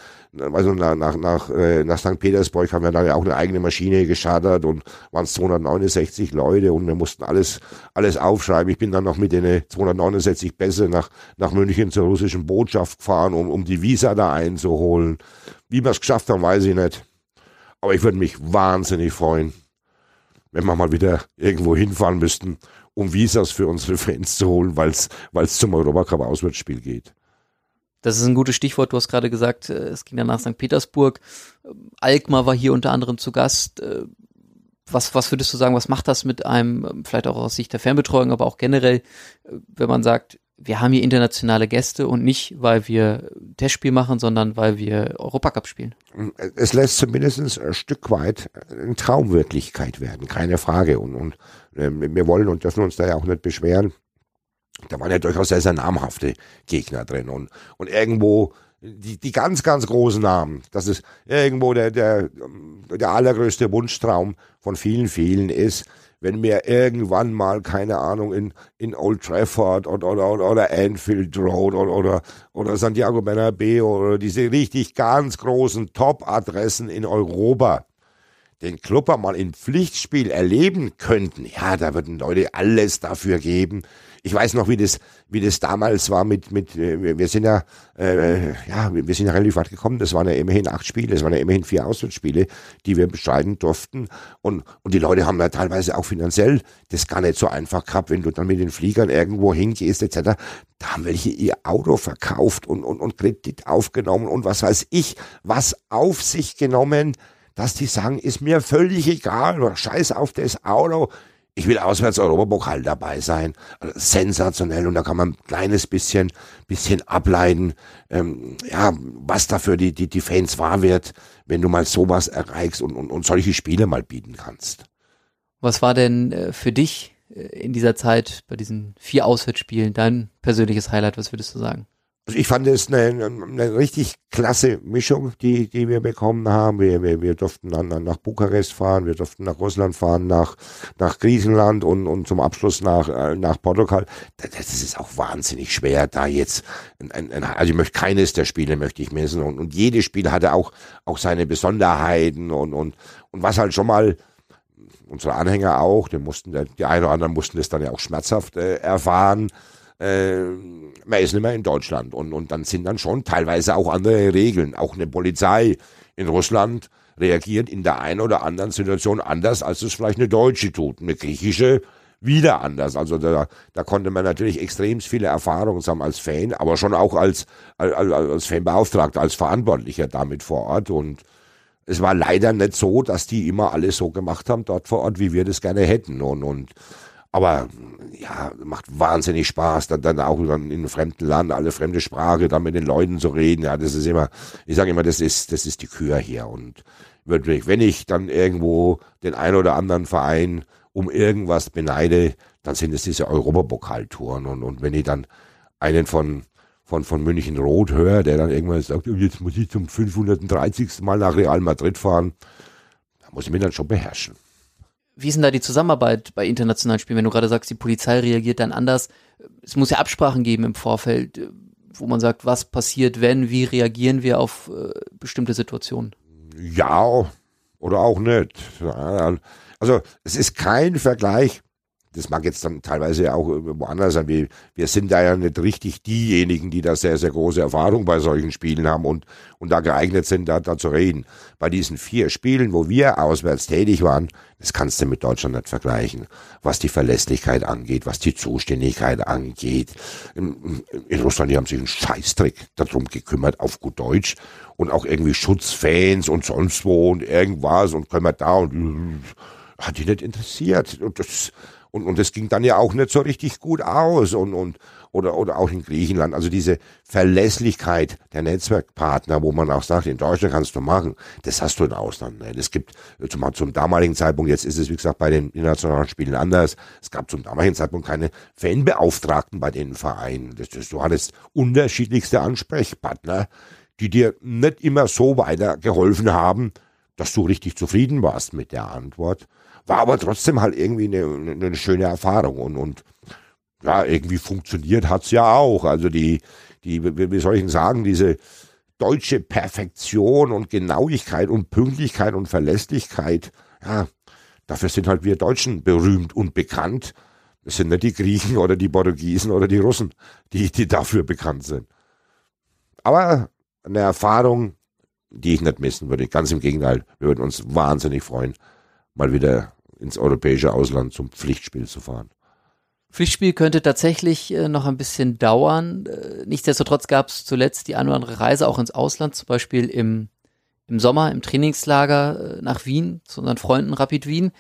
also nach, nach, nach, äh, nach St. Petersburg haben wir dann ja auch eine eigene Maschine geschadert und waren es 269 Leute und wir mussten alles, alles aufschreiben. Ich bin dann noch mit den 269 Bässe nach, nach München zur russischen Botschaft gefahren, um, um die Visa da einzuholen. Wie wir es geschafft haben, weiß ich nicht. Aber ich würde mich wahnsinnig freuen, wenn wir mal wieder irgendwo hinfahren müssten, um Visas für unsere Fans zu holen, weil es zum Europacup-Auswärtsspiel geht. Das ist ein gutes Stichwort. Du hast gerade gesagt, äh, es ging dann nach St. Petersburg. Alkmaar war hier unter anderem zu Gast. Äh, was, was würdest du sagen, was macht das mit einem, vielleicht auch aus Sicht der Fernbetreuung, aber auch generell, äh, wenn man sagt, wir haben hier internationale Gäste und nicht, weil wir Testspiel machen, sondern weil wir Europacup spielen. Es lässt zumindest ein Stück weit eine Traumwirklichkeit werden, keine Frage. Und, und äh, wir wollen und dürfen uns da ja auch nicht beschweren. Da waren ja durchaus sehr, sehr namhafte Gegner drin. Und, und irgendwo die, die ganz, ganz großen Namen, das ist irgendwo der, der, der allergrößte Wunschtraum von vielen, vielen ist, wenn wir irgendwann mal, keine Ahnung, in, in Old Trafford oder, oder, oder Anfield Road oder, oder, oder Santiago Bernabeo oder diese richtig ganz großen Top-Adressen in Europa den Club mal im Pflichtspiel erleben könnten, ja, da würden Leute alles dafür geben, ich weiß noch, wie das, wie das damals war mit, mit, äh, wir sind ja, äh, ja, wir sind ja relativ weit gekommen. Das waren ja immerhin acht Spiele, das waren ja immerhin vier Auswärtsspiele, die wir bestreiten durften. Und, und die Leute haben ja teilweise auch finanziell das gar nicht so einfach gehabt, wenn du dann mit den Fliegern irgendwo hingehst, etc. Da haben welche ihr Auto verkauft und, und, und Kredit aufgenommen und was weiß ich, was auf sich genommen, dass die sagen, ist mir völlig egal, scheiß auf das Auto ich will auswärts Europapokal dabei sein. Also sensationell und da kann man ein kleines bisschen, bisschen ableiten, ähm, ja, was da für die, die, die Fans wahr wird, wenn du mal sowas erreichst und, und, und solche Spiele mal bieten kannst. Was war denn äh, für dich äh, in dieser Zeit bei diesen vier Auswärtsspielen dein persönliches Highlight? Was würdest du sagen? Also ich fand es eine, eine richtig klasse Mischung, die, die wir bekommen haben. Wir, wir, wir durften dann nach Bukarest fahren, wir durften nach Russland fahren, nach, nach Griechenland und, und zum Abschluss nach, äh, nach Portugal. Das ist auch wahnsinnig schwer, da jetzt, ein, ein, also ich möchte keines der Spiele möchte ich messen und, und jedes Spiel hatte auch, auch seine Besonderheiten und, und, und was halt schon mal, unsere Anhänger auch, die mussten, die einen oder anderen mussten das dann ja auch schmerzhaft äh, erfahren, äh, man ist nicht mehr in Deutschland und, und dann sind dann schon teilweise auch andere Regeln. Auch eine Polizei in Russland reagiert in der einen oder anderen Situation anders, als es vielleicht eine deutsche tut. Eine griechische wieder anders. Also da, da konnte man natürlich extrem viele Erfahrungen haben als Fan, aber schon auch als, als, als Fanbeauftragter, als Verantwortlicher damit vor Ort. Und es war leider nicht so, dass die immer alles so gemacht haben dort vor Ort, wie wir das gerne hätten. Und, und aber ja, macht wahnsinnig Spaß, dann, dann auch dann in einem fremden Land, alle fremde Sprache, dann mit den Leuten zu reden. Ja, das ist immer, ich sage immer, das ist, das ist die Kür hier. Und wirklich, wenn ich dann irgendwo den ein oder anderen Verein um irgendwas beneide, dann sind es diese Europapokaltouren. Und, und wenn ich dann einen von, von, von München Rot höre, der dann irgendwann sagt, oh, jetzt muss ich zum 530. Mal nach Real Madrid fahren, da muss ich mich dann schon beherrschen. Wie ist denn da die Zusammenarbeit bei internationalen Spielen, wenn du gerade sagst, die Polizei reagiert dann anders? Es muss ja Absprachen geben im Vorfeld, wo man sagt, was passiert, wenn, wie reagieren wir auf äh, bestimmte Situationen? Ja, oder auch nicht. Also es ist kein Vergleich das mag jetzt dann teilweise auch woanders sein. Wir, wir sind da ja nicht richtig diejenigen, die da sehr, sehr große Erfahrung bei solchen Spielen haben und, und da geeignet sind, da, da zu reden. Bei diesen vier Spielen, wo wir auswärts tätig waren, das kannst du mit Deutschland nicht vergleichen. Was die Verlässlichkeit angeht, was die Zuständigkeit angeht. In, in Russland, die haben sich einen Scheißdreck darum gekümmert, auf gut Deutsch. Und auch irgendwie Schutzfans und sonst wo und irgendwas und können wir da und hat die nicht interessiert. Und das, und, und das ging dann ja auch nicht so richtig gut aus und, und oder, oder auch in Griechenland. Also diese Verlässlichkeit der Netzwerkpartner, wo man auch sagt, in Deutschland kannst du machen, das hast du in Ausland. Ne? Das gibt zum, zum damaligen Zeitpunkt, jetzt ist es wie gesagt bei den internationalen Spielen anders, es gab zum damaligen Zeitpunkt keine Fanbeauftragten bei den Vereinen. Das, das, du hattest unterschiedlichste Ansprechpartner, die dir nicht immer so weitergeholfen haben, dass du richtig zufrieden warst mit der Antwort. War aber trotzdem halt irgendwie eine, eine schöne Erfahrung und, und ja, irgendwie funktioniert hat's ja auch. Also die, die, wie soll ich denn sagen, diese deutsche Perfektion und Genauigkeit und Pünktlichkeit und Verlässlichkeit, ja, dafür sind halt wir Deutschen berühmt und bekannt. Das sind nicht die Griechen oder die Portugiesen oder die Russen, die, die dafür bekannt sind. Aber eine Erfahrung, die ich nicht missen würde. Ganz im Gegenteil, wir würden uns wahnsinnig freuen, mal wieder ins europäische Ausland zum Pflichtspiel zu fahren. Pflichtspiel könnte tatsächlich äh, noch ein bisschen dauern. Äh, nichtsdestotrotz gab es zuletzt die eine oder andere Reise auch ins Ausland, zum Beispiel im, im Sommer im Trainingslager äh, nach Wien zu unseren Freunden Rapid Wien.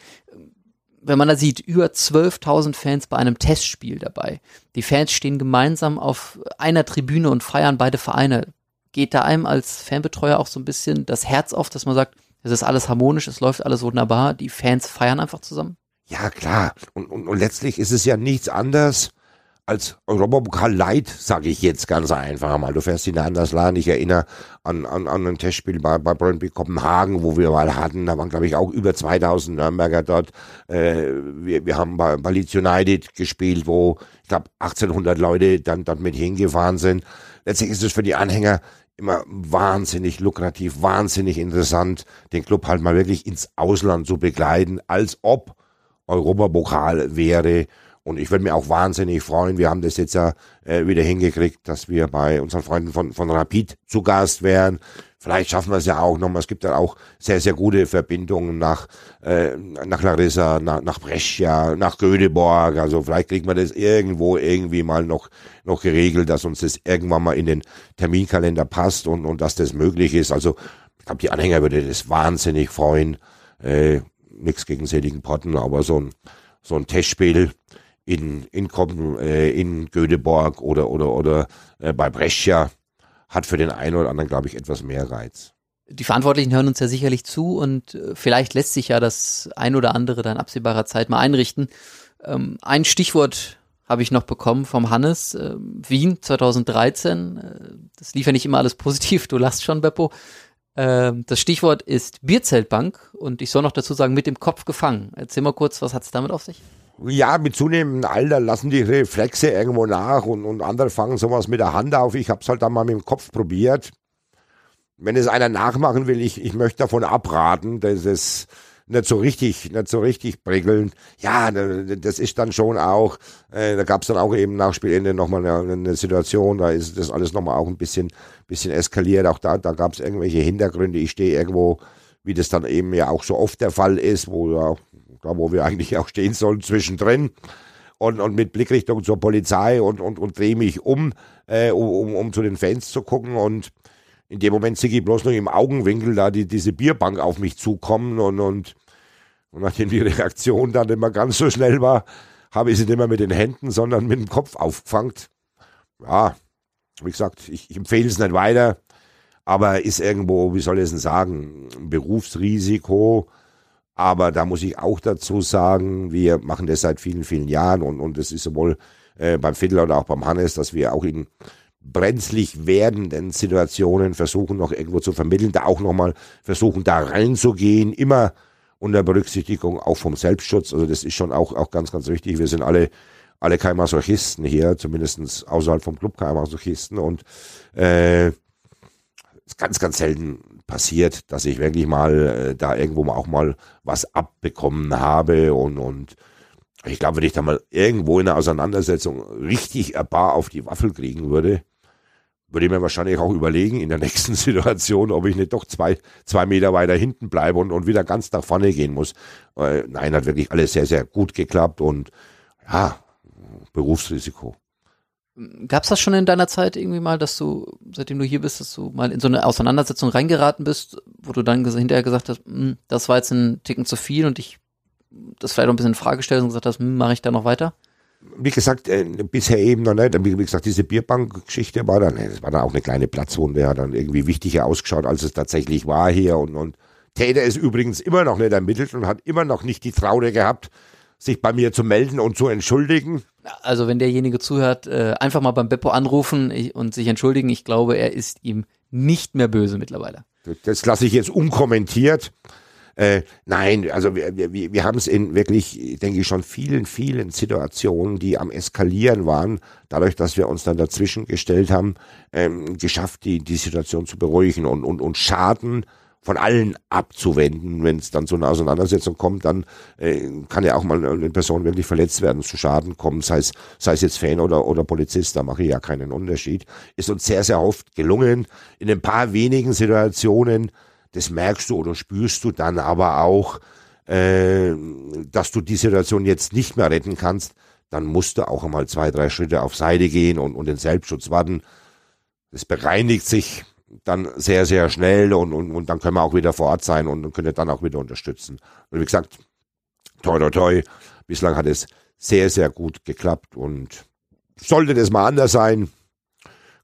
Wenn man da sieht, über 12.000 Fans bei einem Testspiel dabei. Die Fans stehen gemeinsam auf einer Tribüne und feiern beide Vereine. Geht da einem als Fanbetreuer auch so ein bisschen das Herz auf, dass man sagt, es ist alles harmonisch, es läuft alles wunderbar, die Fans feiern einfach zusammen? Ja, klar. Und, und, und letztlich ist es ja nichts anderes als Europapokal Light, sage ich jetzt ganz einfach mal. Du fährst in Andersland. Ich erinnere an, an, an ein Testspiel bei, bei Brøndby Kopenhagen, wo wir mal hatten. Da waren, glaube ich, auch über 2000 Nürnberger dort. Äh, wir, wir haben bei, bei Leeds United gespielt, wo, ich glaube, 1800 Leute dann dort mit hingefahren sind. Letztlich ist es für die Anhänger immer wahnsinnig lukrativ, wahnsinnig interessant, den Club halt mal wirklich ins Ausland zu begleiten, als ob Europapokal wäre. Und ich würde mich auch wahnsinnig freuen. Wir haben das jetzt ja äh, wieder hingekriegt, dass wir bei unseren Freunden von, von Rapid zu Gast wären. Vielleicht schaffen wir es ja auch nochmal. Es gibt ja auch sehr, sehr gute Verbindungen nach, äh, nach Larissa, nach, nach Brescia, nach Göteborg. Also vielleicht kriegt man das irgendwo irgendwie mal noch, noch geregelt, dass uns das irgendwann mal in den Terminkalender passt und, und dass das möglich ist. Also ich glaube, die Anhänger würde das wahnsinnig freuen. Äh, nichts gegen seligen Potten, aber so ein, so ein Testspiel in, in, äh, in Göteborg oder, oder, oder äh, bei Brescia hat für den einen oder anderen, glaube ich, etwas mehr Reiz. Die Verantwortlichen hören uns ja sicherlich zu und äh, vielleicht lässt sich ja das ein oder andere dann absehbarer Zeit mal einrichten. Ähm, ein Stichwort habe ich noch bekommen vom Hannes, äh, Wien 2013. Äh, das lief ja nicht immer alles *laughs* positiv, du lachst schon, Beppo. Ähm, das Stichwort ist Bierzeltbank und ich soll noch dazu sagen, mit dem Kopf gefangen. Erzähl mal kurz, was hat es damit auf sich? Ja, mit zunehmendem Alter lassen die Reflexe irgendwo nach und, und andere fangen sowas mit der Hand auf. Ich habe es halt dann mal mit dem Kopf probiert. Wenn es einer nachmachen will, ich, ich möchte davon abraten. Das ist nicht so richtig, nicht so richtig prickelnd. Ja, das ist dann schon auch, äh, da gab es dann auch eben nach Spielende nochmal eine, eine Situation, da ist das alles nochmal auch ein bisschen, bisschen eskaliert. Auch da, da gab es irgendwelche Hintergründe. Ich stehe irgendwo, wie das dann eben ja auch so oft der Fall ist, wo ja, da wo wir eigentlich auch stehen sollen, zwischendrin. Und, und mit Blickrichtung zur Polizei und, und, und drehe mich um, äh, um, um zu den Fans zu gucken und in dem Moment sehe ich bloß noch im Augenwinkel da die, diese Bierbank auf mich zukommen und, und, und nachdem die *laughs* Reaktion dann immer ganz so schnell war, habe ich sie nicht mehr mit den Händen, sondern mit dem Kopf aufgefangen. Ja, wie gesagt, ich, ich empfehle es nicht weiter, aber ist irgendwo, wie soll ich es denn sagen, ein Berufsrisiko. Aber da muss ich auch dazu sagen, wir machen das seit vielen, vielen Jahren und, und es ist sowohl äh, beim Fiddler oder auch beim Hannes, dass wir auch in brenzlig werdenden Situationen versuchen noch irgendwo zu vermitteln, da auch nochmal versuchen da reinzugehen, immer unter Berücksichtigung auch vom Selbstschutz. Also das ist schon auch, auch ganz, ganz wichtig. Wir sind alle, alle keine Masochisten hier, zumindestens außerhalb vom Club keine Masochisten und äh, ganz, ganz selten passiert, dass ich wirklich mal äh, da irgendwo auch mal was abbekommen habe und, und ich glaube, wenn ich da mal irgendwo in einer Auseinandersetzung richtig ein paar auf die Waffel kriegen würde, würde ich mir wahrscheinlich auch überlegen in der *laughs* nächsten Situation, ob ich nicht doch zwei, zwei Meter weiter hinten bleibe und, und wieder ganz nach vorne gehen muss. Äh, nein, hat wirklich alles sehr, sehr gut geklappt und ja, Berufsrisiko. Gab's das schon in deiner Zeit irgendwie mal, dass du, seitdem du hier bist, dass du mal in so eine Auseinandersetzung reingeraten bist, wo du dann hinterher gesagt hast, hm, das war jetzt ein Ticken zu viel und ich das vielleicht auch ein bisschen in Frage gestellt und gesagt hast, hm, mache ich da noch weiter? wie gesagt, äh, bisher eben noch nicht. Wie, gesagt, diese Bierbank-Geschichte war dann, das war dann auch eine kleine Platzwunde, hat dann irgendwie wichtiger ausgeschaut, als es tatsächlich war hier. Und, und Täter ist übrigens immer noch nicht ermittelt und hat immer noch nicht die Traute gehabt, sich bei mir zu melden und zu entschuldigen. Also wenn derjenige zuhört, äh, einfach mal beim Beppo anrufen und sich entschuldigen. Ich glaube, er ist ihm nicht mehr böse mittlerweile. Das lasse ich jetzt unkommentiert. Äh, nein, also wir, wir, wir haben es in wirklich, denke ich, schon vielen, vielen Situationen, die am Eskalieren waren, dadurch, dass wir uns dann dazwischen gestellt haben, ähm, geschafft, die, die Situation zu beruhigen und, und, und Schaden von allen abzuwenden. Wenn es dann zu einer Auseinandersetzung kommt, dann äh, kann ja auch mal eine Person wirklich verletzt werden, zu Schaden kommen, sei es, sei es jetzt Fan oder, oder Polizist, da mache ich ja keinen Unterschied. Ist uns sehr, sehr oft gelungen. In ein paar wenigen Situationen, das merkst du oder spürst du dann aber auch, äh, dass du die Situation jetzt nicht mehr retten kannst, dann musst du auch einmal zwei, drei Schritte auf Seite gehen und, und den Selbstschutz warten. Das bereinigt sich dann sehr, sehr schnell und, und, und dann können wir auch wieder vor Ort sein und, und können dann auch wieder unterstützen. Und wie gesagt, toi, toi, toi, bislang hat es sehr, sehr gut geklappt und sollte das mal anders sein,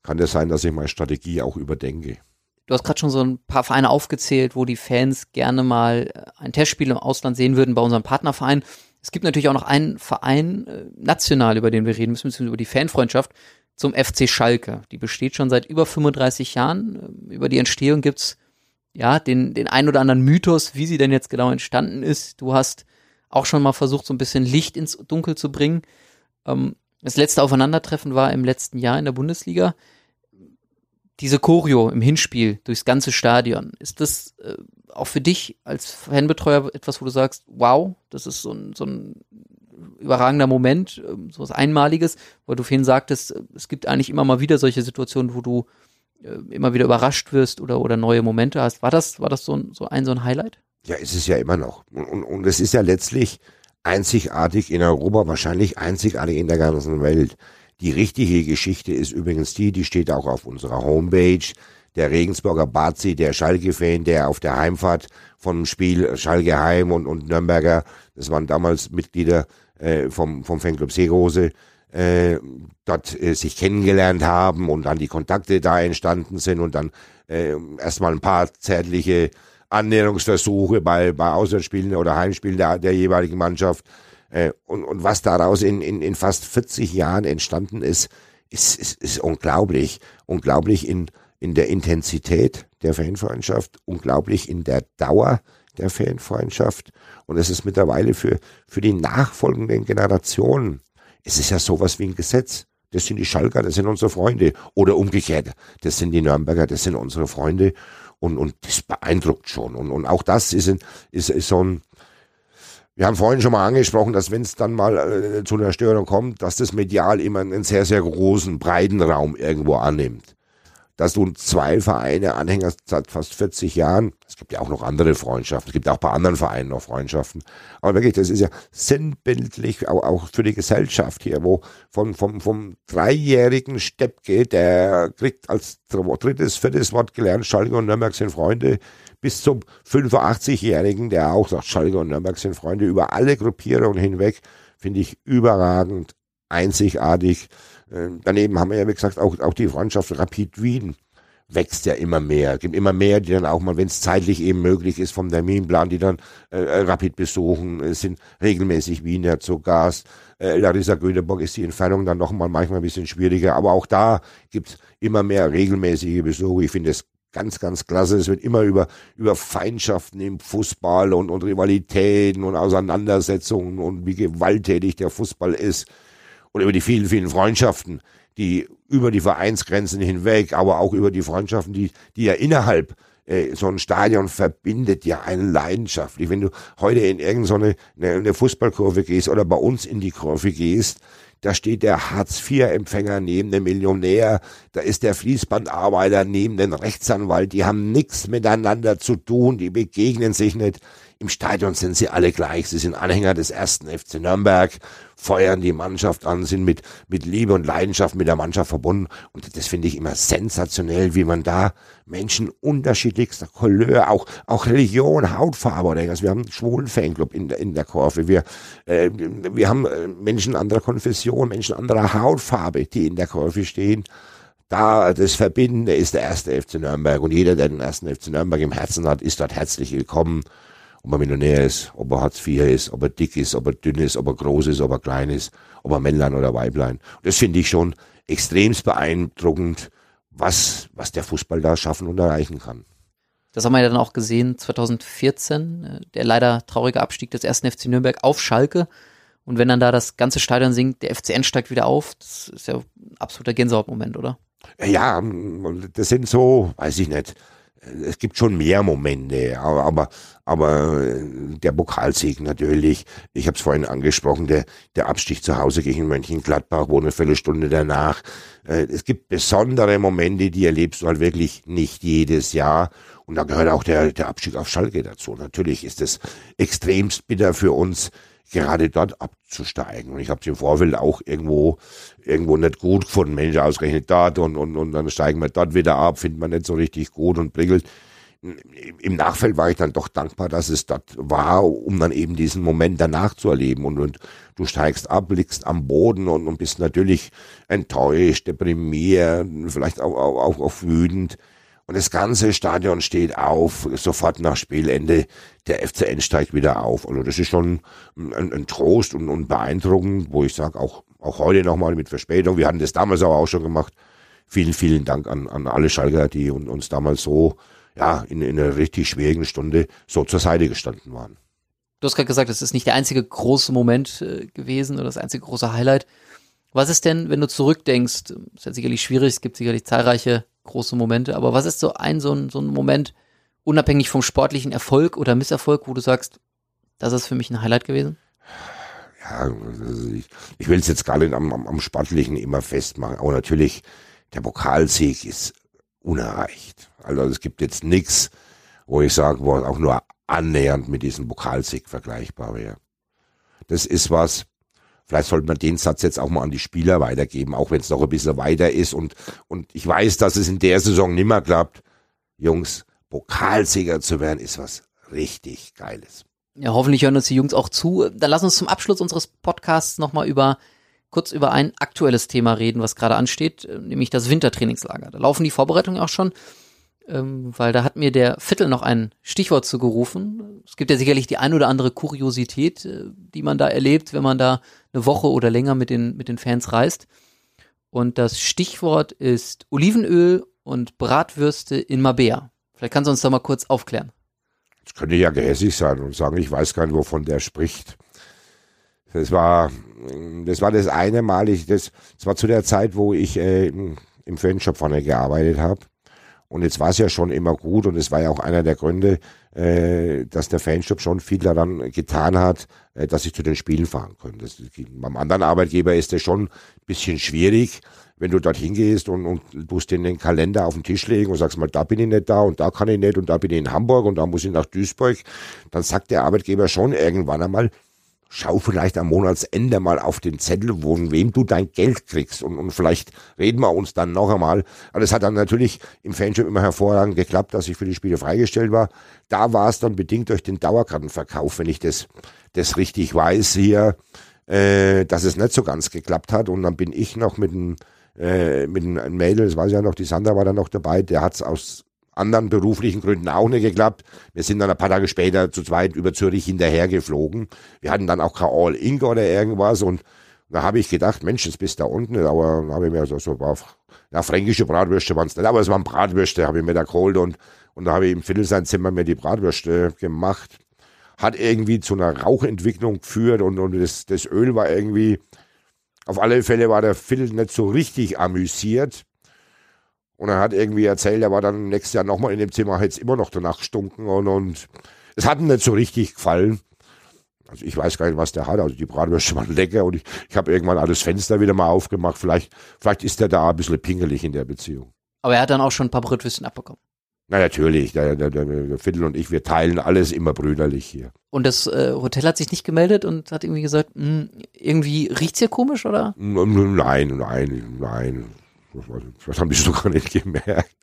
kann das sein, dass ich meine Strategie auch überdenke. Du hast gerade schon so ein paar Vereine aufgezählt, wo die Fans gerne mal ein Testspiel im Ausland sehen würden bei unserem Partnerverein. Es gibt natürlich auch noch einen Verein äh, national, über den wir reden müssen, über die Fanfreundschaft zum FC Schalke. Die besteht schon seit über 35 Jahren. Über die Entstehung gibt's ja den, den ein oder anderen Mythos, wie sie denn jetzt genau entstanden ist. Du hast auch schon mal versucht, so ein bisschen Licht ins Dunkel zu bringen. Ähm, das letzte Aufeinandertreffen war im letzten Jahr in der Bundesliga. Diese Choreo im Hinspiel durchs ganze Stadion, ist das äh, auch für dich als Fanbetreuer etwas, wo du sagst, wow, das ist so ein, so ein überragender Moment, ähm, so was Einmaliges, weil du vorhin sagtest, äh, es gibt eigentlich immer mal wieder solche Situationen, wo du äh, immer wieder überrascht wirst oder, oder neue Momente hast. War das, war das so ein, so ein, so ein Highlight? Ja, ist es ja immer noch. Und, und, und es ist ja letztlich einzigartig in Europa, wahrscheinlich einzigartig in der ganzen Welt. Die richtige Geschichte ist übrigens die, die steht auch auf unserer Homepage. Der Regensburger Bazi, der Schalke-Fan, der auf der Heimfahrt vom Spiel Schalke Heim und, und Nürnberger, das waren damals Mitglieder äh, vom, vom Fanclub Seerose, äh, dort äh, sich kennengelernt haben und dann die Kontakte da entstanden sind und dann äh, erstmal ein paar zärtliche Annäherungsversuche bei, bei Auswärtsspielen oder Heimspielen der, der jeweiligen Mannschaft. Äh, und, und was daraus in, in, in fast 40 Jahren entstanden ist, ist, ist, ist unglaublich. Unglaublich in, in der Intensität der Fanfreundschaft, unglaublich in der Dauer der Fanfreundschaft. Und es ist mittlerweile für, für die nachfolgenden Generationen, es ist ja sowas wie ein Gesetz. Das sind die Schalker, das sind unsere Freunde. Oder umgekehrt, das sind die Nürnberger, das sind unsere Freunde. Und, und das beeindruckt schon. Und, und auch das ist, ein, ist, ist so ein, wir haben vorhin schon mal angesprochen, dass wenn es dann mal äh, zu einer Störung kommt, dass das medial immer einen sehr, sehr großen, breiten Raum irgendwo annimmt dass du zwei Vereine anhängerst seit fast 40 Jahren. Es gibt ja auch noch andere Freundschaften. Es gibt auch bei anderen Vereinen noch Freundschaften. Aber wirklich, das ist ja sinnbildlich, auch, für die Gesellschaft hier, wo vom, vom, vom dreijährigen Steppke, der kriegt als drittes, viertes Wort gelernt, Schalke und Nürnberg sind Freunde, bis zum 85-Jährigen, der auch sagt, Schalke und Nürnberg sind Freunde, über alle Gruppierungen hinweg, finde ich überragend, einzigartig. Ähm, daneben haben wir ja, wie gesagt, auch, auch die Freundschaft Rapid Wien wächst ja immer mehr. Es gibt immer mehr, die dann auch mal, wenn es zeitlich eben möglich ist, vom Terminplan, die dann äh, äh Rapid besuchen, es sind regelmäßig Wiener zu Gast. Äh, Larissa Göteborg ist die Entfernung dann noch mal manchmal ein bisschen schwieriger, aber auch da gibt's immer mehr regelmäßige Besuche. Ich finde es ganz, ganz klasse. Es wird immer über, über Feindschaften im Fußball und, und Rivalitäten und Auseinandersetzungen und wie gewalttätig der Fußball ist und über die vielen, vielen Freundschaften, die über die Vereinsgrenzen hinweg, aber auch über die Freundschaften, die, die ja innerhalb äh, so ein Stadion verbindet ja einen leidenschaftlich. Wenn du heute in irgendeine eine, eine Fußballkurve gehst oder bei uns in die Kurve gehst, da steht der Hartz-IV-Empfänger neben dem Millionär, da ist der Fließbandarbeiter neben dem Rechtsanwalt, die haben nichts miteinander zu tun, die begegnen sich nicht. Im Stadion sind sie alle gleich. Sie sind Anhänger des ersten FC Nürnberg, feuern die Mannschaft an, sind mit, mit Liebe und Leidenschaft mit der Mannschaft verbunden. Und das finde ich immer sensationell, wie man da Menschen unterschiedlichster Couleur, auch, auch Religion, Hautfarbe oder irgendwas. Wir haben einen schwulen Fanclub in der, in der Kurve. Wir, äh, wir haben äh, Menschen anderer Konfession, Menschen anderer Hautfarbe, die in der Kurve stehen da das Verbindende ist der erste FC Nürnberg und jeder, der den ersten FC Nürnberg im Herzen hat, ist dort herzlich willkommen ob er Millionär ist, ob er Hartz IV ist, ob er dick ist, ob er dünn ist, ob er groß ist, ob er klein ist, ob er Männlein oder Weiblein. Und das finde ich schon extremst beeindruckend, was, was der Fußball da schaffen und erreichen kann. Das haben wir ja dann auch gesehen 2014, äh, der leider traurige Abstieg des ersten FC Nürnberg auf Schalke. Und wenn dann da das ganze Stadion singt, der FCN steigt wieder auf, das ist ja ein absoluter Gänsehautmoment, oder? Ja, das sind so, weiß ich nicht. Es gibt schon mehr Momente, aber, aber, aber der Pokalsieg natürlich. Ich habe es vorhin angesprochen, der, der Abstieg zu Hause gegen Mönchengladbach, wo eine Viertelstunde danach. Äh, es gibt besondere Momente, die erlebst du halt wirklich nicht jedes Jahr. Und da gehört auch der, der Abstieg auf Schalke dazu. Natürlich ist es extremst bitter für uns, gerade dort abzusteigen. Und ich habe es im Vorfeld auch irgendwo, irgendwo nicht gut gefunden. Mensch, ausgerechnet dort und, und, und dann steigen wir dort wieder ab, findet man nicht so richtig gut und prickelt. Im Nachfeld war ich dann doch dankbar, dass es dort war, um dann eben diesen Moment danach zu erleben. Und, und du steigst ab, liegst am Boden und, und bist natürlich enttäuscht, deprimiert, vielleicht auch, auch, auch, auch wütend. Und das ganze Stadion steht auf, sofort nach Spielende. Der FCN steigt wieder auf. Also das ist schon ein, ein Trost und, und beeindruckend, wo ich sage, auch, auch heute nochmal mit Verspätung. Wir hatten das damals aber auch schon gemacht. Vielen, vielen Dank an, an alle Schalker, die uns damals so, ja, in, in einer richtig schwierigen Stunde so zur Seite gestanden waren. Du hast gerade gesagt, es ist nicht der einzige große Moment äh, gewesen oder das einzige große Highlight. Was ist denn, wenn du zurückdenkst, ist ja sicherlich schwierig, es gibt sicherlich zahlreiche große Momente. Aber was ist so ein, so ein, so ein Moment, unabhängig vom sportlichen Erfolg oder Misserfolg, wo du sagst, das ist für mich ein Highlight gewesen? Ja, also ich, ich will es jetzt gar nicht am, am, am Sportlichen immer festmachen, aber natürlich, der Pokalsieg ist unerreicht. Also es gibt jetzt nichts, wo ich sage, wo auch nur annähernd mit diesem Pokalsieg vergleichbar wäre. Das ist was, Vielleicht sollte man den Satz jetzt auch mal an die Spieler weitergeben, auch wenn es noch ein bisschen weiter ist. Und, und ich weiß, dass es in der Saison nimmer klappt. Jungs, Pokalsieger zu werden, ist was richtig Geiles. Ja, hoffentlich hören uns die Jungs auch zu. Dann lass uns zum Abschluss unseres Podcasts nochmal über kurz über ein aktuelles Thema reden, was gerade ansteht, nämlich das Wintertrainingslager. Da laufen die Vorbereitungen auch schon ähm, weil da hat mir der Viertel noch ein Stichwort zugerufen. Es gibt ja sicherlich die ein oder andere Kuriosität, äh, die man da erlebt, wenn man da eine Woche oder länger mit den, mit den Fans reist. Und das Stichwort ist Olivenöl und Bratwürste in Mabea. Vielleicht kannst du uns da mal kurz aufklären. Das könnte ja gehässig sein und sagen, ich weiß gar nicht, wovon der spricht. Das war, das war das eine Mal, ich, das, das war zu der Zeit, wo ich äh, im Fanshop vorne gearbeitet habe. Und jetzt war es ja schon immer gut und es war ja auch einer der Gründe, äh, dass der Fanshop schon viel daran getan hat, dass ich zu den Spielen fahren konnte. Das, beim anderen Arbeitgeber ist das schon ein bisschen schwierig, wenn du dorthin gehst und, und den, den Kalender auf den Tisch legen und sagst mal, da bin ich nicht da und da kann ich nicht und da bin ich in Hamburg und da muss ich nach Duisburg, dann sagt der Arbeitgeber schon irgendwann einmal, schau vielleicht am Monatsende mal auf den Zettel, von wem du dein Geld kriegst. Und, und vielleicht reden wir uns dann noch einmal. Aber es hat dann natürlich im Fanshop immer hervorragend geklappt, dass ich für die Spiele freigestellt war. Da war es dann bedingt durch den Dauerkartenverkauf, wenn ich das, das richtig weiß hier, äh, dass es nicht so ganz geklappt hat. Und dann bin ich noch mit einem äh, mit einem Mädel, das weiß ich ja noch, die Sandra war dann noch dabei, der hat es aus anderen beruflichen Gründen auch nicht geklappt. Wir sind dann ein paar Tage später zu zweit über Zürich hinterher geflogen. Wir hatten dann auch kein All-Ink oder irgendwas und da habe ich gedacht, Mensch, jetzt bist du da unten, aber dann habe ich mir so, so auf, ja, fränkische Bratwürste waren es nicht, aber es waren Bratwürste, habe ich mir da geholt und, und da habe ich im Viertel sein Zimmer mir die Bratwürste gemacht. Hat irgendwie zu einer Rauchentwicklung geführt und, und das, das Öl war irgendwie, auf alle Fälle war der Viertel nicht so richtig amüsiert. Und er hat irgendwie erzählt, er war dann nächstes Jahr nochmal in dem Zimmer, hat es immer noch danach gestunken und, und es hat ihm nicht so richtig gefallen. Also ich weiß gar nicht, was der hat. Also die Bratwürste waren lecker und ich, ich habe irgendwann alles Fenster wieder mal aufgemacht. Vielleicht, vielleicht ist er da ein bisschen pingelig in der Beziehung. Aber er hat dann auch schon ein paar Bratwürsten abbekommen. Na natürlich, der, der, der, der Viertel und ich, wir teilen alles immer brüderlich hier. Und das äh, Hotel hat sich nicht gemeldet und hat irgendwie gesagt, mh, hm, irgendwie riecht's hier komisch, oder? Nein, nein, nein. Das haben die sogar nicht gemerkt.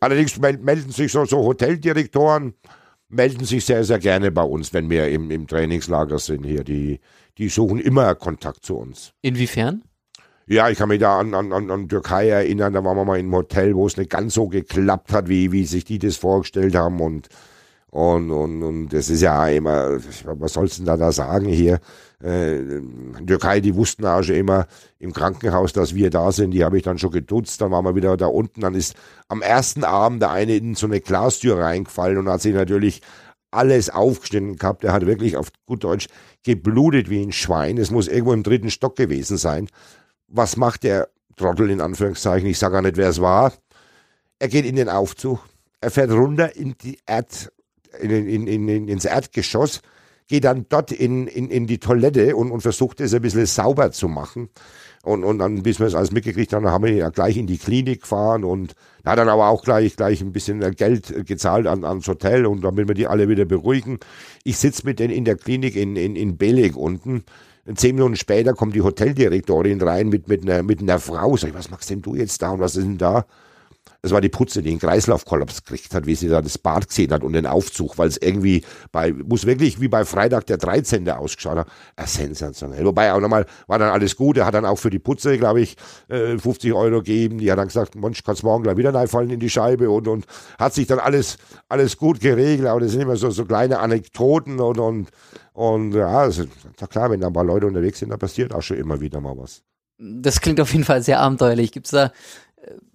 Allerdings melden sich so, so Hoteldirektoren, melden sich sehr, sehr gerne bei uns, wenn wir im, im Trainingslager sind hier. Die, die suchen immer Kontakt zu uns. Inwiefern? Ja, ich kann mich da an, an, an Türkei erinnern, da waren wir mal einem Hotel, wo es nicht ganz so geklappt hat, wie, wie sich die das vorgestellt haben und Und, und, und das ist ja immer, was sollst du denn da, da sagen hier? Äh, in Türkei, die wussten auch schon immer im Krankenhaus, dass wir da sind. Die habe ich dann schon gedutzt. Dann waren wir wieder da unten. Dann ist am ersten Abend der eine in so eine Glastür reingefallen und hat sich natürlich alles aufgeschnitten gehabt. Er hat wirklich auf gut Deutsch geblutet wie ein Schwein. Es muss irgendwo im dritten Stock gewesen sein. Was macht der Trottel in Anführungszeichen? Ich sage gar nicht, wer es war. Er geht in den Aufzug. Er fährt runter in die Erd, in, in, in, ins Erdgeschoss, geht dann dort in, in, in die Toilette und, und versucht es ein bisschen sauber zu machen. Und, und dann, bis wir es alles mitgekriegt haben, haben wir ihn ja gleich in die Klinik gefahren und hat dann aber auch gleich, gleich ein bisschen Geld gezahlt an, ans Hotel und damit wir die alle wieder beruhigen. Ich sitze mit denen in der Klinik in, in, in Beleg unten. Zehn Minuten später kommt die Hoteldirektorin rein mit, mit, einer, mit einer Frau. Sag ich, was machst denn du jetzt da und was ist denn da? Das war die Putze, die einen Kreislaufkollaps gekriegt hat, wie sie da das Bad gesehen hat und den Aufzug, weil es irgendwie bei, muss wirklich wie bei Freitag der 13. ausgeschaut haben. Ja, sensationell. Wobei auch nochmal, war dann alles gut. Er hat dann auch für die Putze, glaube ich, 50 äh, Euro gegeben. Die hat dann gesagt, Mensch, kannst morgen gleich wieder reinfallen in die Scheibe und, und hat sich dann alles, alles gut geregelt. Aber das sind immer so, so kleine Anekdoten und, und, und ja, also, klar, wenn da ein paar Leute unterwegs sind, dann passiert auch schon immer wieder mal was. Das klingt auf jeden Fall sehr abenteuerlich. Gibt es da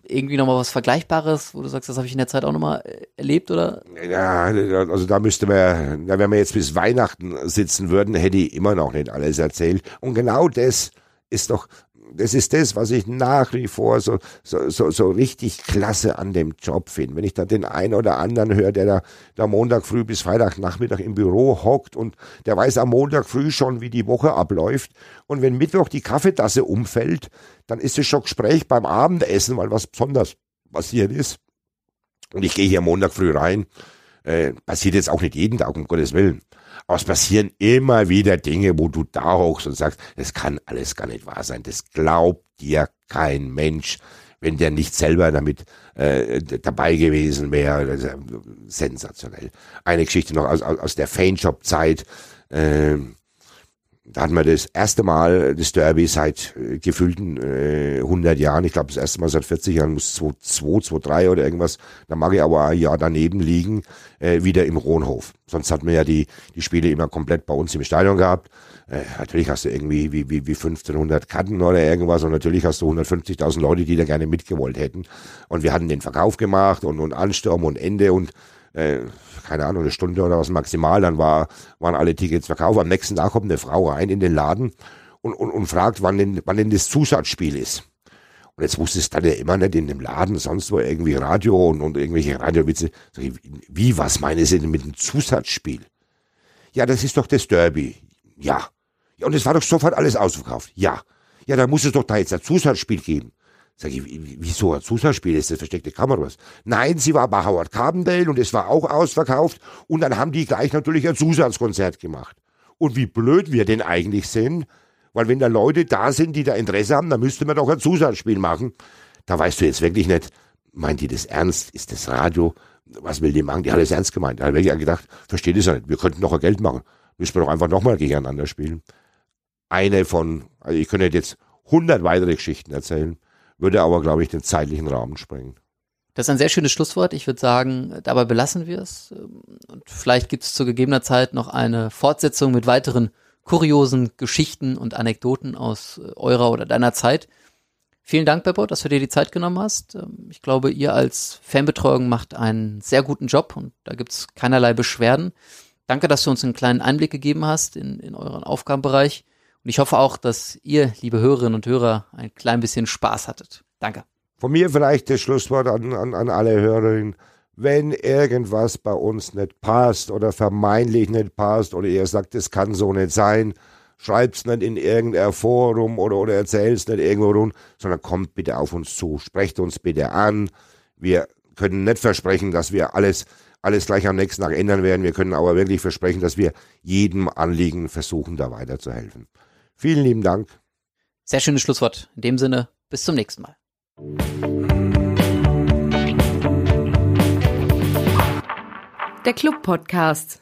irgendwie nochmal was Vergleichbares, wo du sagst, das habe ich in der Zeit auch nochmal äh, erlebt, oder? Ja, also da müsste man, wenn wir jetzt bis Weihnachten sitzen würden, hätte ich immer noch nicht alles erzählt. Und genau das ist doch das ist das, was ich nach wie vor so, so, so, so richtig klasse an dem Job finde. Wenn ich da den einen oder anderen höre, der da, da Montag früh bis Freitagnachmittag im Büro hockt und der weiß am Montag früh schon, wie die Woche abläuft. Und wenn Mittwoch die Kaffeetasse umfällt, dann ist es schon Gespräch beim Abendessen, weil was besonders passiert ist. Und ich gehe hier Montag früh rein. Äh, passiert jetzt auch nicht jeden Tag, um Gottes Willen. Aber es passieren immer wieder Dinge, wo du da hochst und sagst, das kann alles gar nicht wahr sein. Das glaubt dir kein Mensch, wenn der nicht selber damit äh, dabei gewesen wäre. sensationell. Eine Geschichte noch aus, aus der Fanshop-Zeit. Äh, da hatten wir das erste Mal das Derby seit äh, gefühlten äh, 100 Jahren. Ich glaube, das erste Mal seit 40 Jahren muss 2, 2, 3 oder irgendwas. Da mag ich aber ein Jahr daneben liegen, äh, wieder im Rohnhof. Sonst hatten wir ja die, die Spiele immer komplett bei uns im Stadion gehabt. Äh, natürlich hast du irgendwie wie, wie, wie 1500 Karten oder irgendwas und natürlich hast du 150.000 Leute, die da gerne mitgewollt hätten. Und wir hatten den Verkauf gemacht und, und Ansturm und Ende und äh, keine Ahnung, eine Stunde oder was maximal, dann war, waren alle Tickets verkauft. Am nächsten Tag kommt eine Frau rein in den Laden und, und, und fragt, wann denn, wann denn das Zusatzspiel ist. Und jetzt wusste es dann ja immer nicht in dem Laden, sonst wo irgendwie Radio und, und irgendwelche Radiowitze. Ich, wie, was meinen Sie denn mit dem Zusatzspiel? Ja, das ist doch das Derby. Ja. Ja, und es war doch sofort alles ausverkauft. Ja. Ja, da muss es doch da jetzt ein Zusatzspiel geben. Sag ich, wieso ein Zusatzspiel? Ist das versteckte Kamera was? Nein, sie war bei Howard Carbondale und es war auch ausverkauft und dann haben die gleich natürlich ein Zusatzkonzert gemacht. Und wie blöd wir denn eigentlich sind, weil wenn da Leute da sind, die da Interesse haben, dann müsste man doch ein Zusatzspiel machen. Da weißt du jetzt wirklich nicht, meint die das ernst? Ist das Radio? Was will die machen? Die hat das ernst gemeint. Da habe ich gedacht, versteht es ja nicht. Wir könnten noch ein Geld machen. Müssen wir doch einfach nochmal gegeneinander spielen. Eine von, also ich könnte jetzt hundert weitere Geschichten erzählen würde aber, glaube ich, den zeitlichen Rahmen sprengen. Das ist ein sehr schönes Schlusswort. Ich würde sagen, dabei belassen wir es. Und vielleicht gibt es zu gegebener Zeit noch eine Fortsetzung mit weiteren kuriosen Geschichten und Anekdoten aus äh, eurer oder deiner Zeit. Vielen Dank, Beppo, dass du dir die Zeit genommen hast. Ähm, ich glaube, ihr als Fanbetreuung macht einen sehr guten Job und da gibt es keinerlei Beschwerden. Danke, dass du uns einen kleinen Einblick gegeben hast in, in euren Aufgabenbereich. Und ich hoffe auch, dass ihr, liebe Hörerinnen und Hörer, ein klein bisschen Spaß hattet. Danke. Von mir vielleicht das Schlusswort an, an, an alle Hörerinnen. Wenn irgendwas bei uns nicht passt oder vermeintlich nicht passt oder ihr sagt, es kann so nicht sein, schreibt's nicht in irgendein Forum oder, oder erzähl's nicht irgendwo rum, sondern kommt bitte auf uns zu. Sprecht uns bitte an. Wir können nicht versprechen, dass wir alles, alles gleich am nächsten Tag ändern werden. Wir können aber wirklich versprechen, dass wir jedem Anliegen versuchen, da weiterzuhelfen. Vielen lieben Dank. Sehr schönes Schlusswort. In dem Sinne, bis zum nächsten Mal. Der Club Podcast.